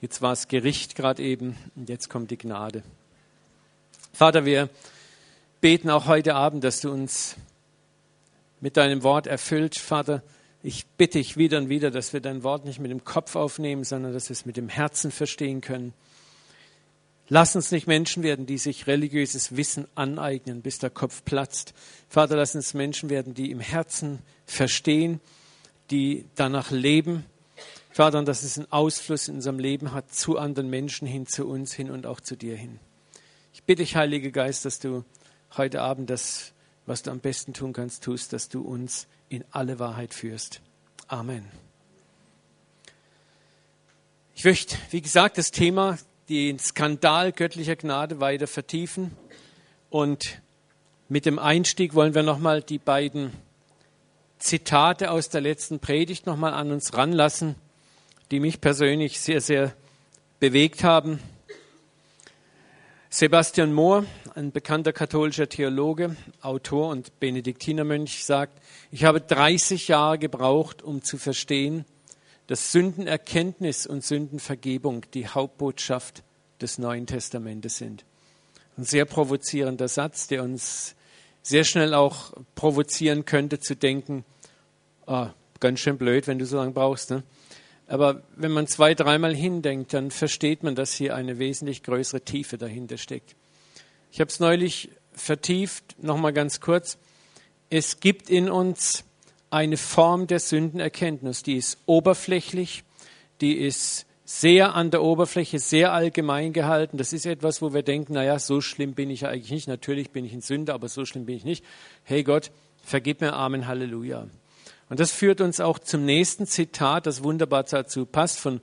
Jetzt war es Gericht gerade eben und jetzt kommt die Gnade. Vater, wir beten auch heute Abend, dass du uns mit deinem Wort erfüllt. Vater, ich bitte dich wieder und wieder, dass wir dein Wort nicht mit dem Kopf aufnehmen, sondern dass wir es mit dem Herzen verstehen können. Lass uns nicht Menschen werden, die sich religiöses Wissen aneignen, bis der Kopf platzt. Vater, lass uns Menschen werden, die im Herzen verstehen, die danach leben. Vater, und dass es einen Ausfluss in unserem Leben hat zu anderen Menschen hin, zu uns hin und auch zu dir hin. Ich bitte dich, Heiliger Geist, dass du heute Abend das, was du am besten tun kannst, tust, dass du uns in alle Wahrheit führst. Amen. Ich möchte, wie gesagt, das Thema, den Skandal göttlicher Gnade weiter vertiefen. Und mit dem Einstieg wollen wir nochmal die beiden Zitate aus der letzten Predigt nochmal an uns ranlassen, die mich persönlich sehr, sehr bewegt haben. Sebastian Mohr, ein bekannter katholischer Theologe, Autor und Benediktinermönch, sagt, ich habe 30 Jahre gebraucht, um zu verstehen, dass Sündenerkenntnis und Sündenvergebung die Hauptbotschaft des Neuen Testamentes sind. Ein sehr provozierender Satz, der uns sehr schnell auch provozieren könnte zu denken, oh, ganz schön blöd, wenn du so lange brauchst. Ne? Aber wenn man zwei, dreimal hindenkt, dann versteht man, dass hier eine wesentlich größere Tiefe dahinter steckt. Ich habe es neulich vertieft, nochmal ganz kurz. Es gibt in uns eine Form der Sündenerkenntnis, die ist oberflächlich, die ist sehr an der Oberfläche, sehr allgemein gehalten. Das ist etwas, wo wir denken, naja, so schlimm bin ich ja eigentlich nicht. Natürlich bin ich ein Sünder, aber so schlimm bin ich nicht. Hey Gott, vergib mir, Amen, Halleluja. Und das führt uns auch zum nächsten Zitat, das wunderbar dazu passt, von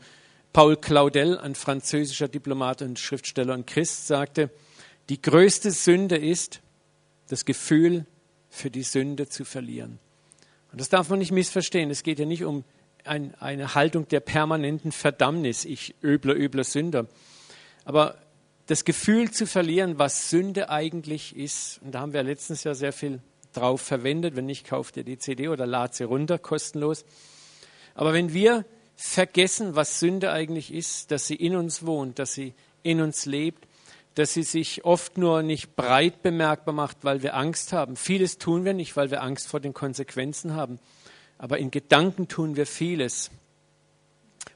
Paul Claudel, ein französischer Diplomat und Schriftsteller und Christ, sagte, die größte Sünde ist, das Gefühl für die Sünde zu verlieren. Und das darf man nicht missverstehen. Es geht ja nicht um ein, eine Haltung der permanenten Verdammnis, ich übler, übler Sünder. Aber das Gefühl zu verlieren, was Sünde eigentlich ist, und da haben wir letztens ja sehr viel drauf verwendet. Wenn nicht, kauft ihr die CD oder lad sie runter, kostenlos. Aber wenn wir vergessen, was Sünde eigentlich ist, dass sie in uns wohnt, dass sie in uns lebt, dass sie sich oft nur nicht breit bemerkbar macht, weil wir Angst haben. Vieles tun wir nicht, weil wir Angst vor den Konsequenzen haben. Aber in Gedanken tun wir vieles.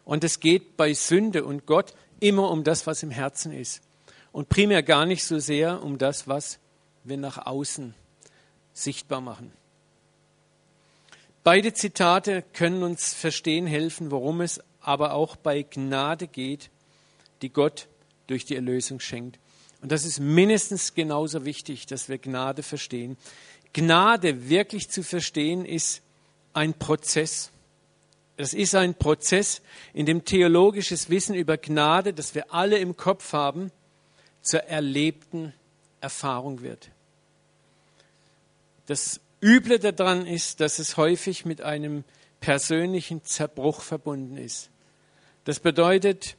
Und es geht bei Sünde und Gott immer um das, was im Herzen ist. Und primär gar nicht so sehr um das, was wir nach außen sichtbar machen. Beide Zitate können uns verstehen helfen, worum es aber auch bei Gnade geht, die Gott durch die Erlösung schenkt. Und das ist mindestens genauso wichtig, dass wir Gnade verstehen. Gnade wirklich zu verstehen ist ein Prozess. Es ist ein Prozess, in dem theologisches Wissen über Gnade, das wir alle im Kopf haben, zur erlebten Erfahrung wird. Das Üble daran ist, dass es häufig mit einem persönlichen Zerbruch verbunden ist. Das bedeutet,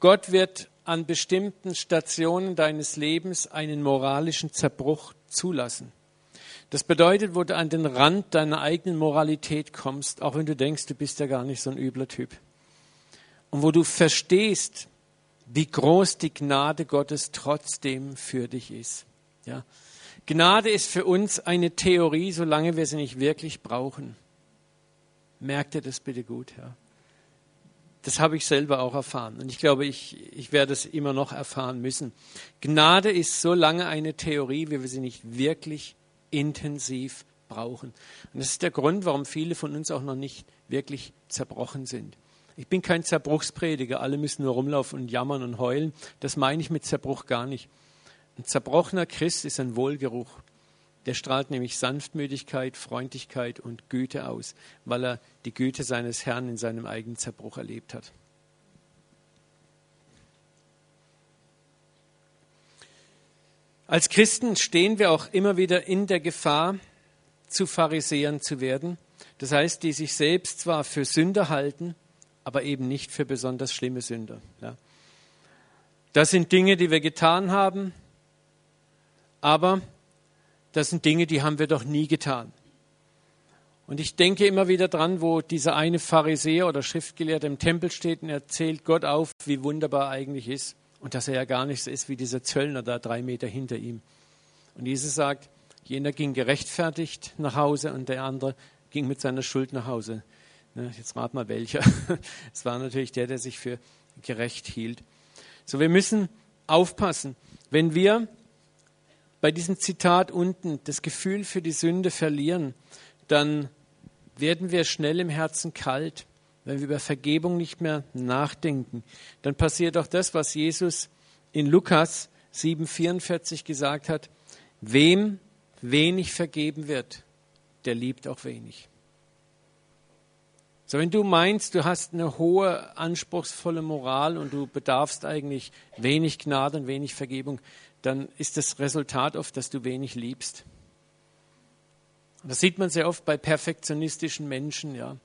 Gott wird an bestimmten Stationen deines Lebens einen moralischen Zerbruch zulassen. Das bedeutet, wo du an den Rand deiner eigenen Moralität kommst, auch wenn du denkst, du bist ja gar nicht so ein übler Typ. Und wo du verstehst, wie groß die Gnade Gottes trotzdem für dich ist. Ja. Gnade ist für uns eine Theorie, solange wir sie nicht wirklich brauchen. Merkt ihr das bitte gut, ja? Das habe ich selber auch erfahren. Und ich glaube, ich, ich werde es immer noch erfahren müssen. Gnade ist so lange eine Theorie, wie wir sie nicht wirklich intensiv brauchen. Und das ist der Grund, warum viele von uns auch noch nicht wirklich zerbrochen sind. Ich bin kein Zerbruchsprediger. Alle müssen nur rumlaufen und jammern und heulen. Das meine ich mit Zerbruch gar nicht. Ein zerbrochener Christ ist ein Wohlgeruch. Der strahlt nämlich Sanftmütigkeit, Freundlichkeit und Güte aus, weil er die Güte seines Herrn in seinem eigenen Zerbruch erlebt hat. Als Christen stehen wir auch immer wieder in der Gefahr, zu Pharisäern zu werden. Das heißt, die sich selbst zwar für Sünder halten, aber eben nicht für besonders schlimme Sünder. Ja. Das sind Dinge, die wir getan haben, aber das sind Dinge, die haben wir doch nie getan. Und ich denke immer wieder dran, wo dieser eine Pharisäer oder Schriftgelehrte im Tempel steht und erzählt Gott auf, wie wunderbar er eigentlich ist und dass er ja gar nicht so ist wie dieser Zöllner da drei Meter hinter ihm. Und Jesus sagt, jener ging gerechtfertigt nach Hause und der andere ging mit seiner Schuld nach Hause. Jetzt rat mal welcher. Es war natürlich der, der sich für gerecht hielt. So, wir müssen aufpassen. Wenn wir bei diesem Zitat unten das Gefühl für die Sünde verlieren, dann werden wir schnell im Herzen kalt, wenn wir über Vergebung nicht mehr nachdenken. Dann passiert auch das, was Jesus in Lukas 7,44 gesagt hat: Wem wenig vergeben wird, der liebt auch wenig. So, wenn du meinst, du hast eine hohe, anspruchsvolle Moral und du bedarfst eigentlich wenig Gnade und wenig Vergebung, dann ist das Resultat oft, dass du wenig liebst. Das sieht man sehr oft bei perfektionistischen Menschen, ja.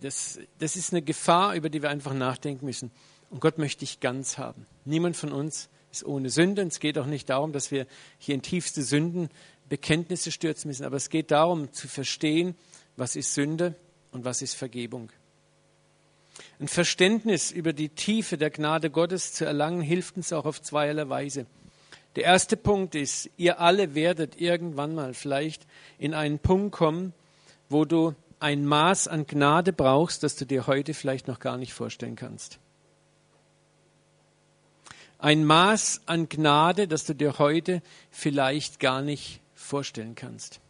Das, das ist eine Gefahr, über die wir einfach nachdenken müssen. Und Gott möchte dich ganz haben. Niemand von uns ist ohne Sünde. Und es geht auch nicht darum, dass wir hier in tiefste Sündenbekenntnisse stürzen müssen. Aber es geht darum, zu verstehen, was ist Sünde und was ist Vergebung. Ein Verständnis über die Tiefe der Gnade Gottes zu erlangen, hilft uns auch auf zweierlei Weise. Der erste Punkt ist, ihr alle werdet irgendwann mal vielleicht in einen Punkt kommen, wo du ein Maß an Gnade brauchst, das du dir heute vielleicht noch gar nicht vorstellen kannst. Ein Maß an Gnade, das du dir heute vielleicht gar nicht vorstellen kannst.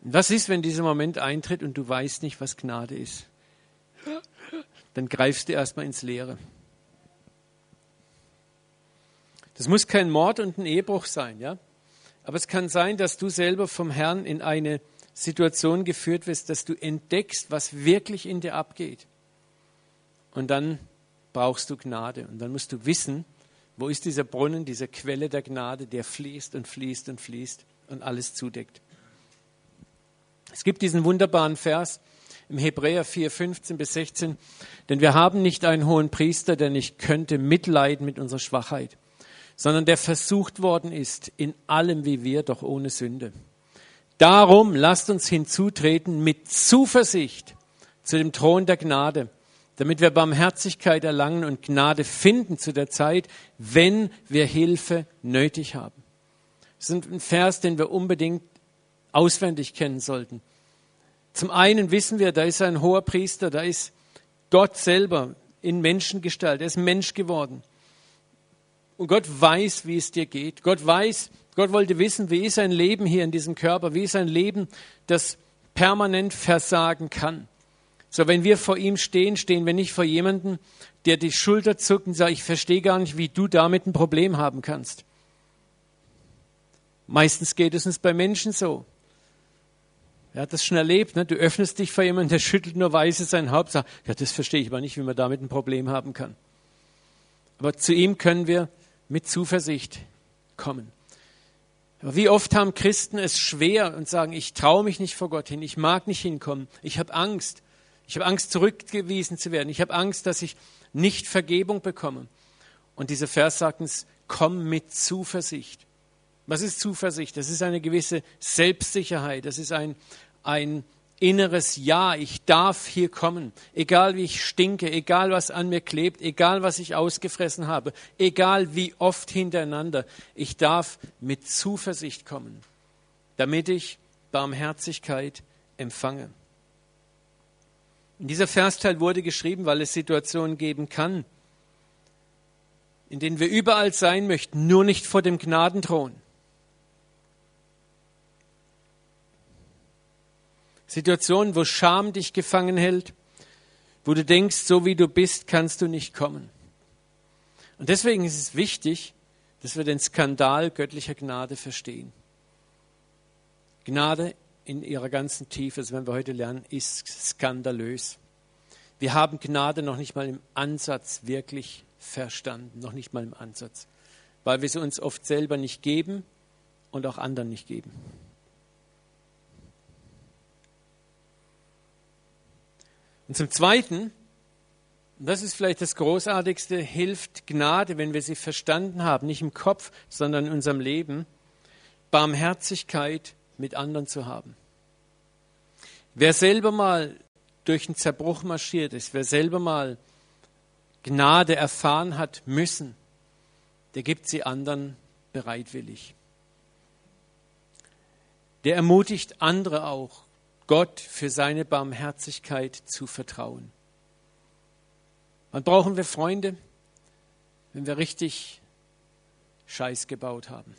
Was ist, wenn dieser Moment eintritt und du weißt nicht, was Gnade ist? Dann greifst du erstmal ins Leere. Das muss kein Mord und ein Ehebruch sein, ja? Aber es kann sein, dass du selber vom Herrn in eine Situation geführt wirst, dass du entdeckst, was wirklich in dir abgeht. Und dann brauchst du Gnade. Und dann musst du wissen, wo ist dieser Brunnen, diese Quelle der Gnade, der fließt und fließt und fließt und alles zudeckt. Es gibt diesen wunderbaren Vers im Hebräer 4, 15 bis 16, denn wir haben nicht einen hohen Priester, der nicht könnte mitleiden mit unserer Schwachheit, sondern der versucht worden ist in allem wie wir, doch ohne Sünde. Darum lasst uns hinzutreten mit Zuversicht zu dem Thron der Gnade, damit wir Barmherzigkeit erlangen und Gnade finden zu der Zeit, wenn wir Hilfe nötig haben. Das ist ein Vers, den wir unbedingt auswendig kennen sollten. Zum einen wissen wir, da ist ein hoher Priester, da ist Gott selber in Menschengestalt, er ist Mensch geworden. Und Gott weiß, wie es dir geht. Gott weiß, Gott wollte wissen, wie ist ein Leben hier in diesem Körper, wie ist ein Leben, das permanent versagen kann. So, wenn wir vor ihm stehen, stehen wir nicht vor jemandem, der die Schulter zuckt und sagt, ich verstehe gar nicht, wie du damit ein Problem haben kannst. Meistens geht es uns bei Menschen so. Er hat das schon erlebt. Ne? Du öffnest dich vor jemandem, der schüttelt nur weise sein Haupt, sagt, ja, das verstehe ich aber nicht, wie man damit ein Problem haben kann. Aber zu ihm können wir mit Zuversicht kommen. Aber wie oft haben Christen es schwer und sagen, ich traue mich nicht vor Gott hin, ich mag nicht hinkommen, ich habe Angst. Ich habe Angst, zurückgewiesen zu werden. Ich habe Angst, dass ich nicht Vergebung bekomme. Und dieser Vers sagt uns, komm mit Zuversicht. Was ist Zuversicht? Das ist eine gewisse Selbstsicherheit. Das ist ein, ein inneres Ja. Ich darf hier kommen. Egal wie ich stinke, egal was an mir klebt, egal was ich ausgefressen habe, egal wie oft hintereinander. Ich darf mit Zuversicht kommen, damit ich Barmherzigkeit empfange. In dieser Versteil wurde geschrieben, weil es Situationen geben kann, in denen wir überall sein möchten, nur nicht vor dem Gnadenthron. Situationen, wo Scham dich gefangen hält, wo du denkst, so wie du bist, kannst du nicht kommen. Und deswegen ist es wichtig, dass wir den Skandal göttlicher Gnade verstehen. Gnade in ihrer ganzen Tiefe, das werden wir heute lernen, ist skandalös. Wir haben Gnade noch nicht mal im Ansatz wirklich verstanden, noch nicht mal im Ansatz, weil wir sie uns oft selber nicht geben und auch anderen nicht geben. Und zum Zweiten, und das ist vielleicht das Großartigste, hilft Gnade, wenn wir sie verstanden haben, nicht im Kopf, sondern in unserem Leben, Barmherzigkeit mit anderen zu haben. Wer selber mal durch einen Zerbruch marschiert ist, wer selber mal Gnade erfahren hat müssen, der gibt sie anderen bereitwillig. Der ermutigt andere auch, Gott für seine Barmherzigkeit zu vertrauen. Wann brauchen wir Freunde? Wenn wir richtig Scheiß gebaut haben.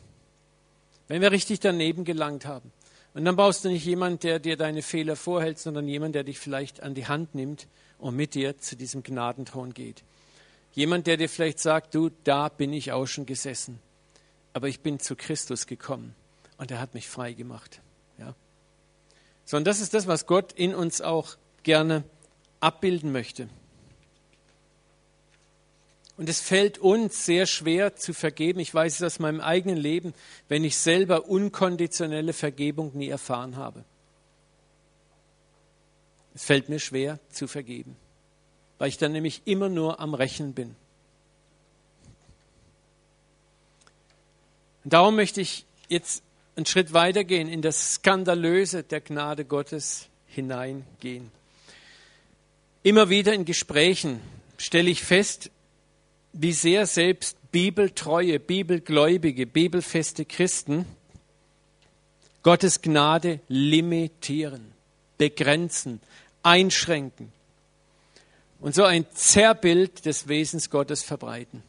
Wenn wir richtig daneben gelangt haben. Und dann brauchst du nicht jemanden, der dir deine Fehler vorhält, sondern jemand, der dich vielleicht an die Hand nimmt und mit dir zu diesem Gnadenthron geht. Jemand, der dir vielleicht sagt, du, da bin ich auch schon gesessen, aber ich bin zu Christus gekommen und er hat mich frei gemacht. Ja? So, und das ist das, was Gott in uns auch gerne abbilden möchte. Und es fällt uns sehr schwer zu vergeben. Ich weiß es aus meinem eigenen Leben, wenn ich selber unkonditionelle Vergebung nie erfahren habe. Es fällt mir schwer zu vergeben, weil ich dann nämlich immer nur am Rechnen bin. Und darum möchte ich jetzt einen Schritt weitergehen, in das Skandalöse der Gnade Gottes hineingehen. Immer wieder in Gesprächen stelle ich fest, wie sehr selbst bibeltreue, bibelgläubige, bibelfeste Christen Gottes Gnade limitieren, begrenzen, einschränken und so ein Zerrbild des Wesens Gottes verbreiten.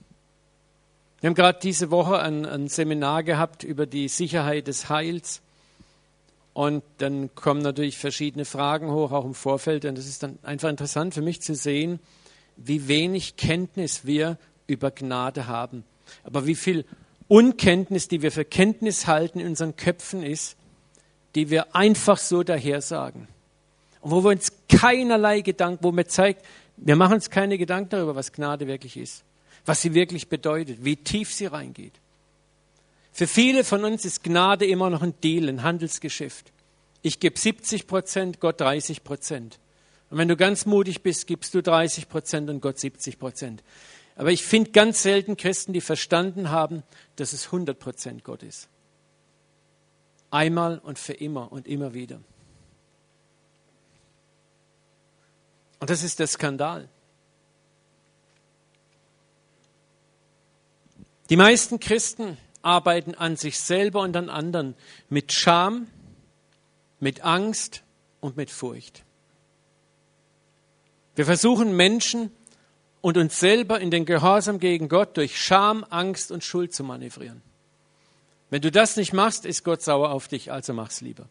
Wir haben gerade diese Woche ein, ein, Seminar gehabt über die Sicherheit des Heils. Und dann kommen natürlich verschiedene Fragen hoch, auch im Vorfeld. Und es ist dann einfach interessant für mich zu sehen, wie wenig Kenntnis wir über Gnade haben. Aber wie viel Unkenntnis, die wir für Kenntnis halten in unseren Köpfen ist, die wir einfach so daher sagen. Und wo wir uns keinerlei Gedanken, wo mir zeigt, wir machen uns keine Gedanken darüber, was Gnade wirklich ist, was sie wirklich bedeutet, wie tief sie reingeht. Für viele von uns ist Gnade immer noch ein Deal, ein Handelsgeschäft. Ich gebe 70 Prozent, Gott 30 Prozent. Und wenn du ganz mutig bist, gibst du 30 Prozent und Gott 70 Prozent. Aber ich finde ganz selten Christen, die verstanden haben, dass es 100% Gott ist. Einmal und für immer und immer wieder. Und das ist der Skandal. Die meisten Christen arbeiten an sich selber und an anderen mit Scham, mit Angst und mit Furcht. Wir versuchen Menschen und uns selber in den Gehorsam gegen Gott durch Scham, Angst und Schuld zu manövrieren. Wenn du das nicht machst, ist Gott sauer auf dich, also mach's lieber.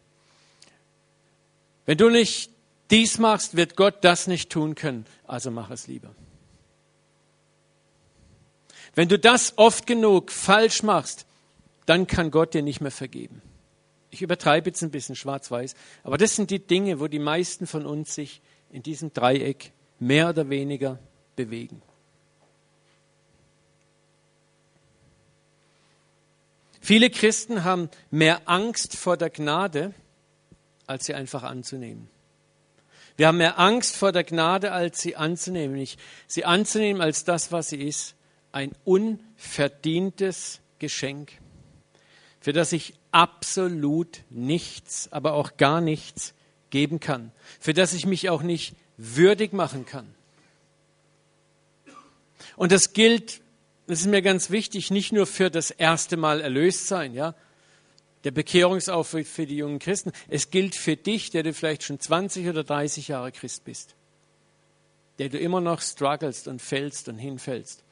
Wenn du nicht dies machst, wird Gott das nicht tun können, also mach es lieber. Wenn du das oft genug falsch machst, dann kann Gott dir nicht mehr vergeben. Ich übertreibe jetzt ein bisschen schwarz-weiß, aber das sind die Dinge, wo die meisten von uns sich in diesem Dreieck mehr oder weniger bewegen. Viele Christen haben mehr Angst vor der Gnade, als sie einfach anzunehmen. Wir haben mehr Angst vor der Gnade, als sie anzunehmen. Nicht sie anzunehmen als das, was sie ist, ein unverdientes Geschenk, für das ich absolut nichts, aber auch gar nichts geben kann, für das ich mich auch nicht würdig machen kann. Und das gilt, das ist mir ganz wichtig, nicht nur für das erste Mal erlöst sein, ja. Der Bekehrungsaufruf für die jungen Christen. Es gilt für dich, der du vielleicht schon 20 oder 30 Jahre Christ bist. Der du immer noch strugglest und fällst und hinfällst.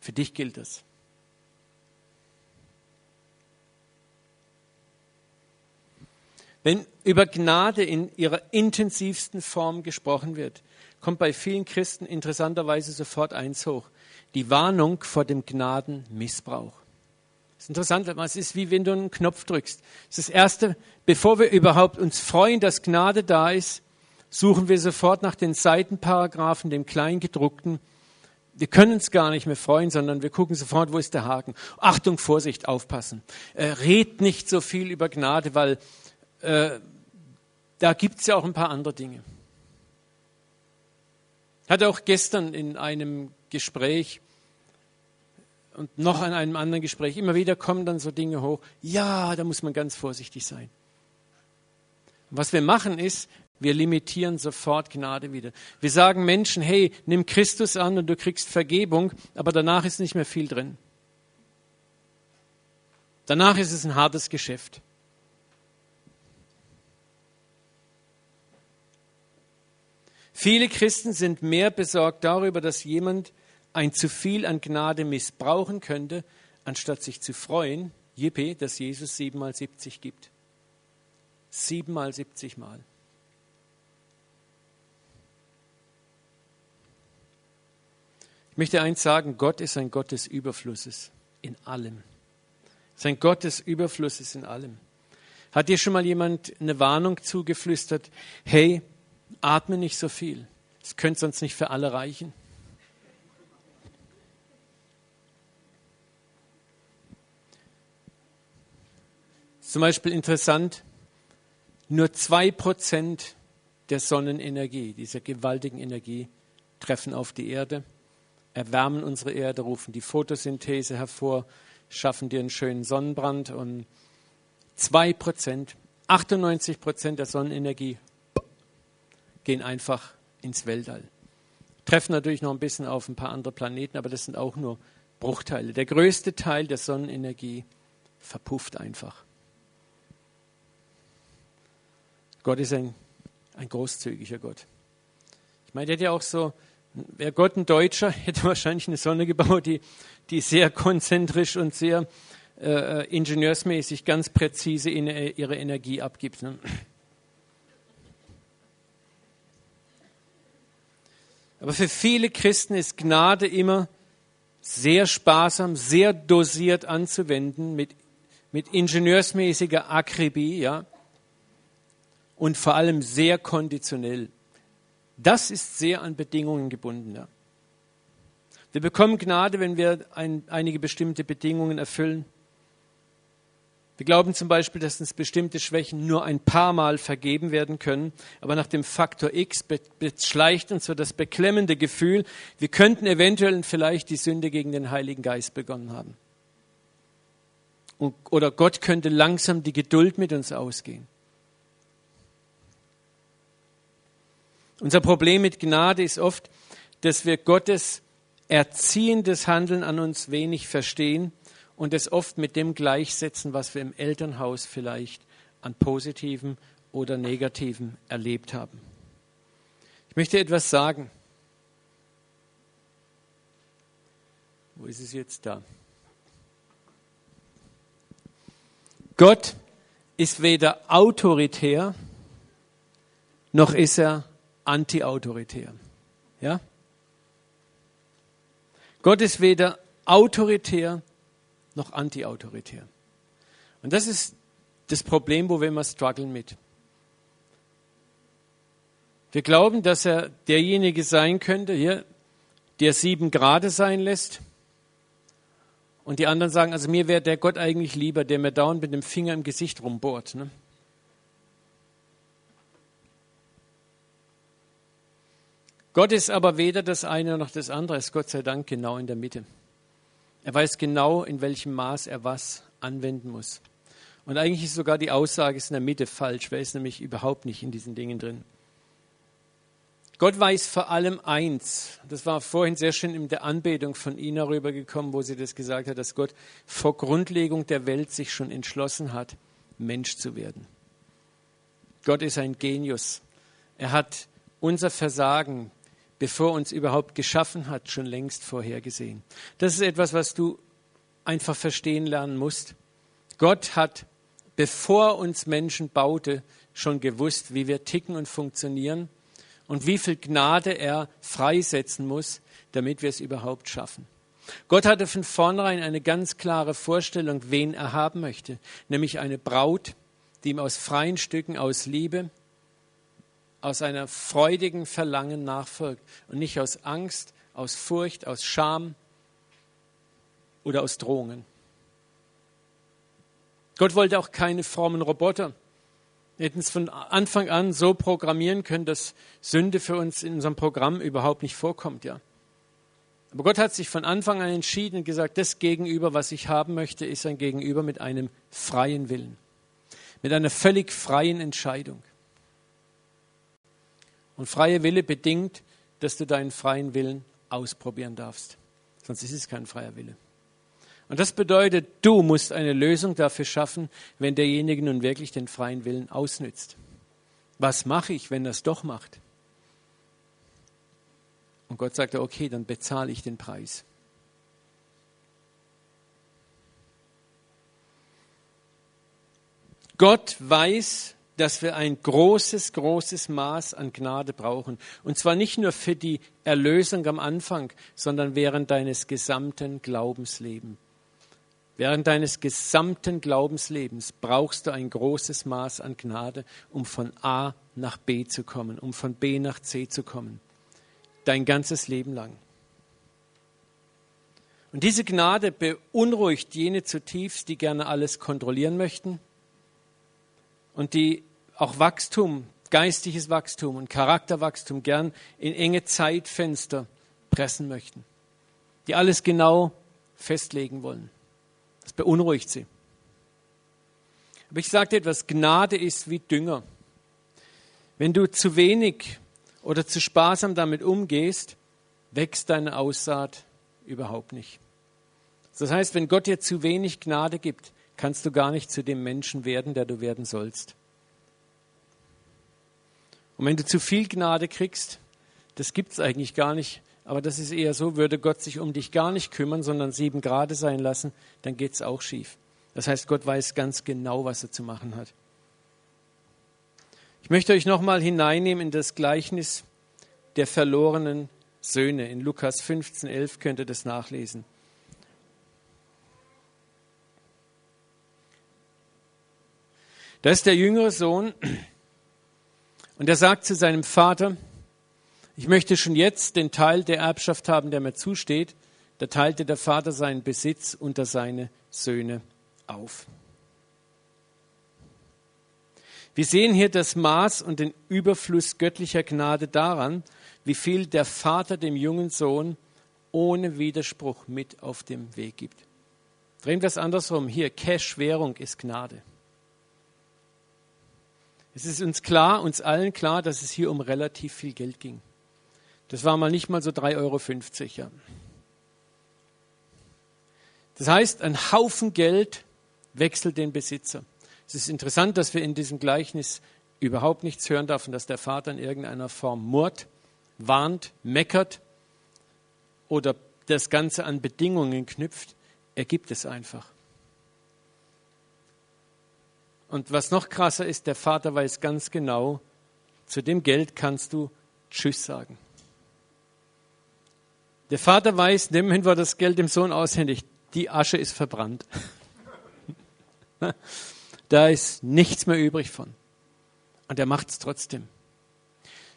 Für dich gilt das. Wenn über Gnade in ihrer intensivsten Form gesprochen wird, kommt bei vielen Christen interessanterweise sofort eins hoch. Die Warnung vor dem Gnadenmissbrauch. Das ist interessant, es ist wie wenn du einen Knopf drückst. Das ist das Erste, bevor wir überhaupt uns freuen, dass Gnade da ist, suchen wir sofort nach den Seitenparagraphen, dem Kleingedruckten. Wir können uns gar nicht mehr freuen, sondern wir gucken sofort, wo ist der Haken. Achtung, Vorsicht, aufpassen. Äh, red nicht so viel über Gnade, weil äh, da gibt es ja auch ein paar andere Dinge hatte auch gestern in einem Gespräch und noch an einem anderen Gespräch, immer wieder kommen dann so Dinge hoch. Ja, da muss man ganz vorsichtig sein. was wir machen ist, wir limitieren sofort Gnade wieder. Wir sagen Menschen, hey, nimm Christus an und du kriegst Vergebung, aber danach ist nicht mehr viel drin. Danach ist es ein hartes Geschäft. Viele Christen sind mehr besorgt darüber, dass jemand ein zu viel an Gnade missbrauchen könnte, anstatt sich zu freuen, Jippe, dass Jesus siebenmal siebzig gibt. Siebenmal siebzig Mal. Ich möchte eins sagen, Gott ist ein Gott des Überflusses in allem. Sein Gott des Überflusses in allem. Hat dir schon mal jemand eine Warnung zugeflüstert? Hey, atme nicht so viel. Es könnte sonst nicht für alle reichen. Zum Beispiel interessant, nur zwei Prozent der Sonnenenergie, dieser gewaltigen Energie, treffen auf die Erde, erwärmen unsere Erde, rufen die Photosynthese hervor, schaffen dir einen schönen Sonnenbrand und zwei Prozent, 98 Prozent der Sonnenenergie gehen einfach ins Weltall. Treffen natürlich noch ein bisschen auf ein paar andere Planeten, aber das sind auch nur Bruchteile. Der größte Teil der Sonnenenergie verpufft einfach. Gott ist ein, ein großzügiger Gott. Ich meine, der hat ja auch so, wäre Gott ein Deutscher, hätte wahrscheinlich eine Sonne gebaut, die, die sehr konzentrisch und sehr äh, ingenieursmäßig ganz präzise in, äh, ihre Energie abgibt. Ne? Aber für viele Christen ist Gnade immer sehr sparsam, sehr dosiert anzuwenden, mit, mit ingenieursmäßiger Akribie, ja und vor allem sehr konditionell. Das ist sehr an Bedingungen gebunden. Ja. Wir bekommen Gnade, wenn wir ein, einige bestimmte Bedingungen erfüllen. Wir glauben zum Beispiel, dass uns bestimmte Schwächen nur ein paar Mal vergeben werden können, aber nach dem Faktor X beschleicht uns so das beklemmende Gefühl, wir könnten eventuell vielleicht die Sünde gegen den Heiligen Geist begonnen haben. oder Gott könnte langsam die Geduld mit uns ausgehen. Unser Problem mit Gnade ist oft, dass wir Gottes erziehendes Handeln an uns wenig verstehen und es oft mit dem gleichsetzen, was wir im Elternhaus vielleicht an positiven oder negativen erlebt haben. Ich möchte etwas sagen. Wo ist es jetzt da? Gott ist weder autoritär, noch ist er antiautoritär. Ja? Gott ist weder autoritär noch antiautoritär. Und das ist das Problem, wo wir immer strugglen mit. Wir glauben, dass er derjenige sein könnte, hier, der sieben Grade sein lässt. Und die anderen sagen, also mir wäre der Gott eigentlich lieber, der mir dauernd mit dem Finger im Gesicht rumbohrt. Ne? Gott ist aber weder das eine noch das andere, er ist Gott sei Dank genau in der Mitte. Er weiß genau, in welchem Maß er was anwenden muss. Und eigentlich ist sogar die Aussage ist in der Mitte falsch, weil er ist nämlich überhaupt nicht in diesen Dingen drin. Gott weiß vor allem eins. Das war vorhin sehr schön in der Anbetung von Ina rübergekommen, wo sie das gesagt hat, dass Gott vor Grundlegung der Welt sich schon entschlossen hat, Mensch zu werden. Gott ist ein Genius. Er hat unser Versagen, bevor uns überhaupt geschaffen hat, schon längst vorhergesehen. Das ist etwas, was du einfach verstehen lernen musst. Gott hat, bevor uns Menschen baute, schon gewusst, wie wir ticken und funktionieren und wie viel Gnade er freisetzen muss, damit wir es überhaupt schaffen. Gott hatte von vornherein eine ganz klare Vorstellung, wen er haben möchte, nämlich eine Braut, die ihm aus freien Stücken, aus Liebe, aus einer freudigen Verlangen nachfolgt und nicht aus Angst, aus Furcht, aus Scham oder aus Drohungen. Gott wollte auch keine frommen Roboter. Wir hätten es von Anfang an so programmieren können, dass Sünde für uns in unserem Programm überhaupt nicht vorkommt, ja. Aber Gott hat sich von Anfang an entschieden und gesagt, das Gegenüber, was ich haben möchte, ist ein Gegenüber mit einem freien Willen, mit einer völlig freien Entscheidung. Und freie Wille bedingt, dass du deinen freien Willen ausprobieren darfst. Sonst ist es kein freier Wille. Und das bedeutet, du musst eine Lösung dafür schaffen, wenn derjenige nun wirklich den freien Willen ausnützt. Was mache ich, wenn es doch macht? Und Gott sagte, okay, dann bezahle ich den Preis. Gott weiß, dass wir ein großes, großes Maß an Gnade brauchen. Und zwar nicht nur für die Erlösung am Anfang, sondern während deines gesamten Glaubenslebens. Während deines gesamten Glaubenslebens brauchst du ein großes Maß an Gnade, um von A nach B zu kommen, um von B nach C zu kommen dein ganzes Leben lang. Und diese Gnade beunruhigt jene zutiefst, die gerne alles kontrollieren möchten und die auch Wachstum, geistiges Wachstum und Charakterwachstum gern in enge Zeitfenster pressen möchten, die alles genau festlegen wollen. Das beunruhigt sie. Aber ich dir etwas, Gnade ist wie Dünger. Wenn du zu wenig oder zu sparsam damit umgehst, wächst deine Aussaat überhaupt nicht. Das heißt, wenn Gott dir zu wenig Gnade gibt, kannst du gar nicht zu dem Menschen werden, der du werden sollst. Und wenn du zu viel Gnade kriegst, das gibt es eigentlich gar nicht, aber das ist eher so, würde Gott sich um dich gar nicht kümmern, sondern sieben Grade sein lassen, dann geht es auch schief. Das heißt, Gott weiß ganz genau, was er zu machen hat. Ich möchte euch nochmal hineinnehmen in das Gleichnis der verlorenen Söhne. In Lukas 15, 11 könnt ihr das nachlesen. Da ist der jüngere Sohn und er sagt zu seinem Vater, ich möchte schon jetzt den Teil der Erbschaft haben, der mir zusteht. Da teilte der Vater seinen Besitz unter seine Söhne auf. Wir sehen hier das Maß und den Überfluss göttlicher Gnade daran, wie viel der Vater dem jungen Sohn ohne Widerspruch mit auf dem Weg gibt. Drehen wir es andersrum. Hier, Cash-Währung ist Gnade. Es ist uns klar, uns allen klar, dass es hier um relativ viel Geld ging. Das war mal nicht mal so 3,50 Euro. Ja. Das heißt, ein Haufen Geld wechselt den Besitzer. Es ist interessant, dass wir in diesem Gleichnis überhaupt nichts hören dürfen, dass der Vater in irgendeiner Form murrt, warnt, meckert oder das Ganze an Bedingungen knüpft. Er gibt es einfach. Und was noch krasser ist, der Vater weiß ganz genau, zu dem Geld kannst du Tschüss sagen. Der Vater weiß, nimm wir das Geld dem Sohn aushändigt. Die Asche ist verbrannt. Da ist nichts mehr übrig von. Und er macht es trotzdem.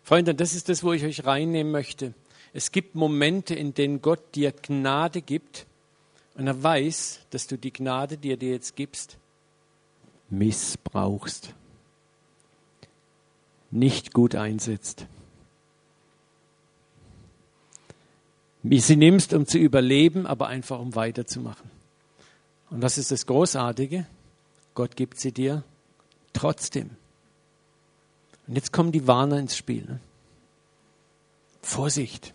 Freunde, das ist das, wo ich euch reinnehmen möchte. Es gibt Momente, in denen Gott dir Gnade gibt und er weiß, dass du die Gnade, die er dir jetzt gibst, missbrauchst, nicht gut einsetzt. Wie sie nimmst, um zu überleben, aber einfach um weiterzumachen. Und das ist das Großartige. Gott gibt sie dir trotzdem. Und jetzt kommen die Warner ins Spiel. Ne? Vorsicht.